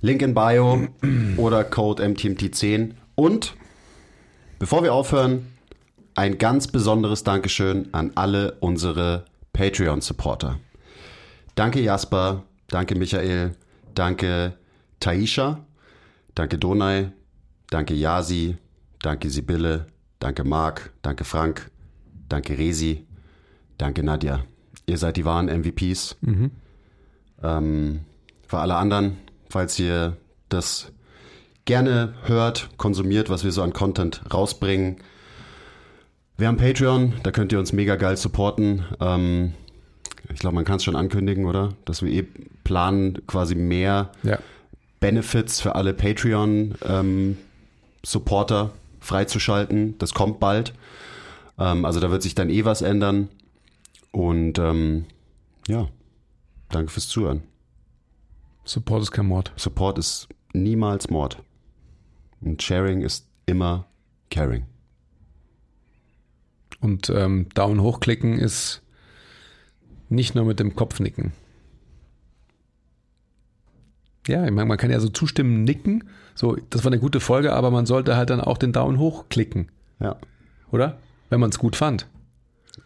Link in Bio oder Code MTMT10. Und bevor wir aufhören, ein ganz besonderes Dankeschön an alle unsere Patreon-Supporter. Danke Jasper, danke Michael, danke Taisha, danke Donai, danke Yasi, danke Sibylle, danke Marc, danke Frank, danke Resi, danke Nadja. Ihr seid die wahren MVPs. Ähm, für alle anderen, falls ihr das gerne hört, konsumiert, was wir so an Content rausbringen. Wir haben Patreon, da könnt ihr uns mega geil supporten. Ähm, ich glaube, man kann es schon ankündigen, oder? Dass wir eh planen, quasi mehr Ja. Benefits für alle Patreon-Supporter freizuschalten. Das kommt bald. Ähm, also da wird sich dann eh was ändern. Und ähm, ja, danke fürs Zuhören. Support ist kein Mord. Support ist niemals Mord. Und Sharing ist immer Caring. Und ähm, Daumen hochklicken ist nicht nur mit dem Kopf nicken. Ja, ich meine, man kann ja so zustimmen, nicken. So, das war eine gute Folge, aber man sollte halt dann auch den Daumen hoch klicken, Ja. oder? Wenn man es gut fand.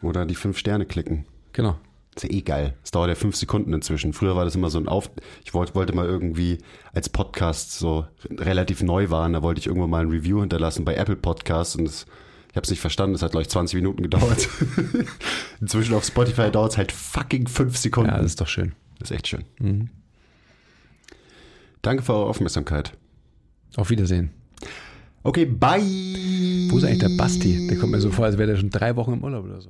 Oder die fünf Sterne klicken. Genau. Ist ja eh geil. Es dauert ja fünf Sekunden inzwischen. Früher war das immer so ein Auf. Ich wollte, wollte mal irgendwie, als Podcast so relativ neu waren, da wollte ich irgendwann mal ein Review hinterlassen bei Apple Podcasts und das, ich habe es nicht verstanden. Es hat, glaube ich, 20 Minuten gedauert. inzwischen auf Spotify dauert es halt fucking fünf Sekunden. Ja, das ist doch schön. das ist echt schön. Danke für eure Aufmerksamkeit. Auf Wiedersehen. Okay, bye. Wo ist eigentlich der Basti? Der kommt mir so vor, als wäre der schon drei Wochen im Urlaub oder so.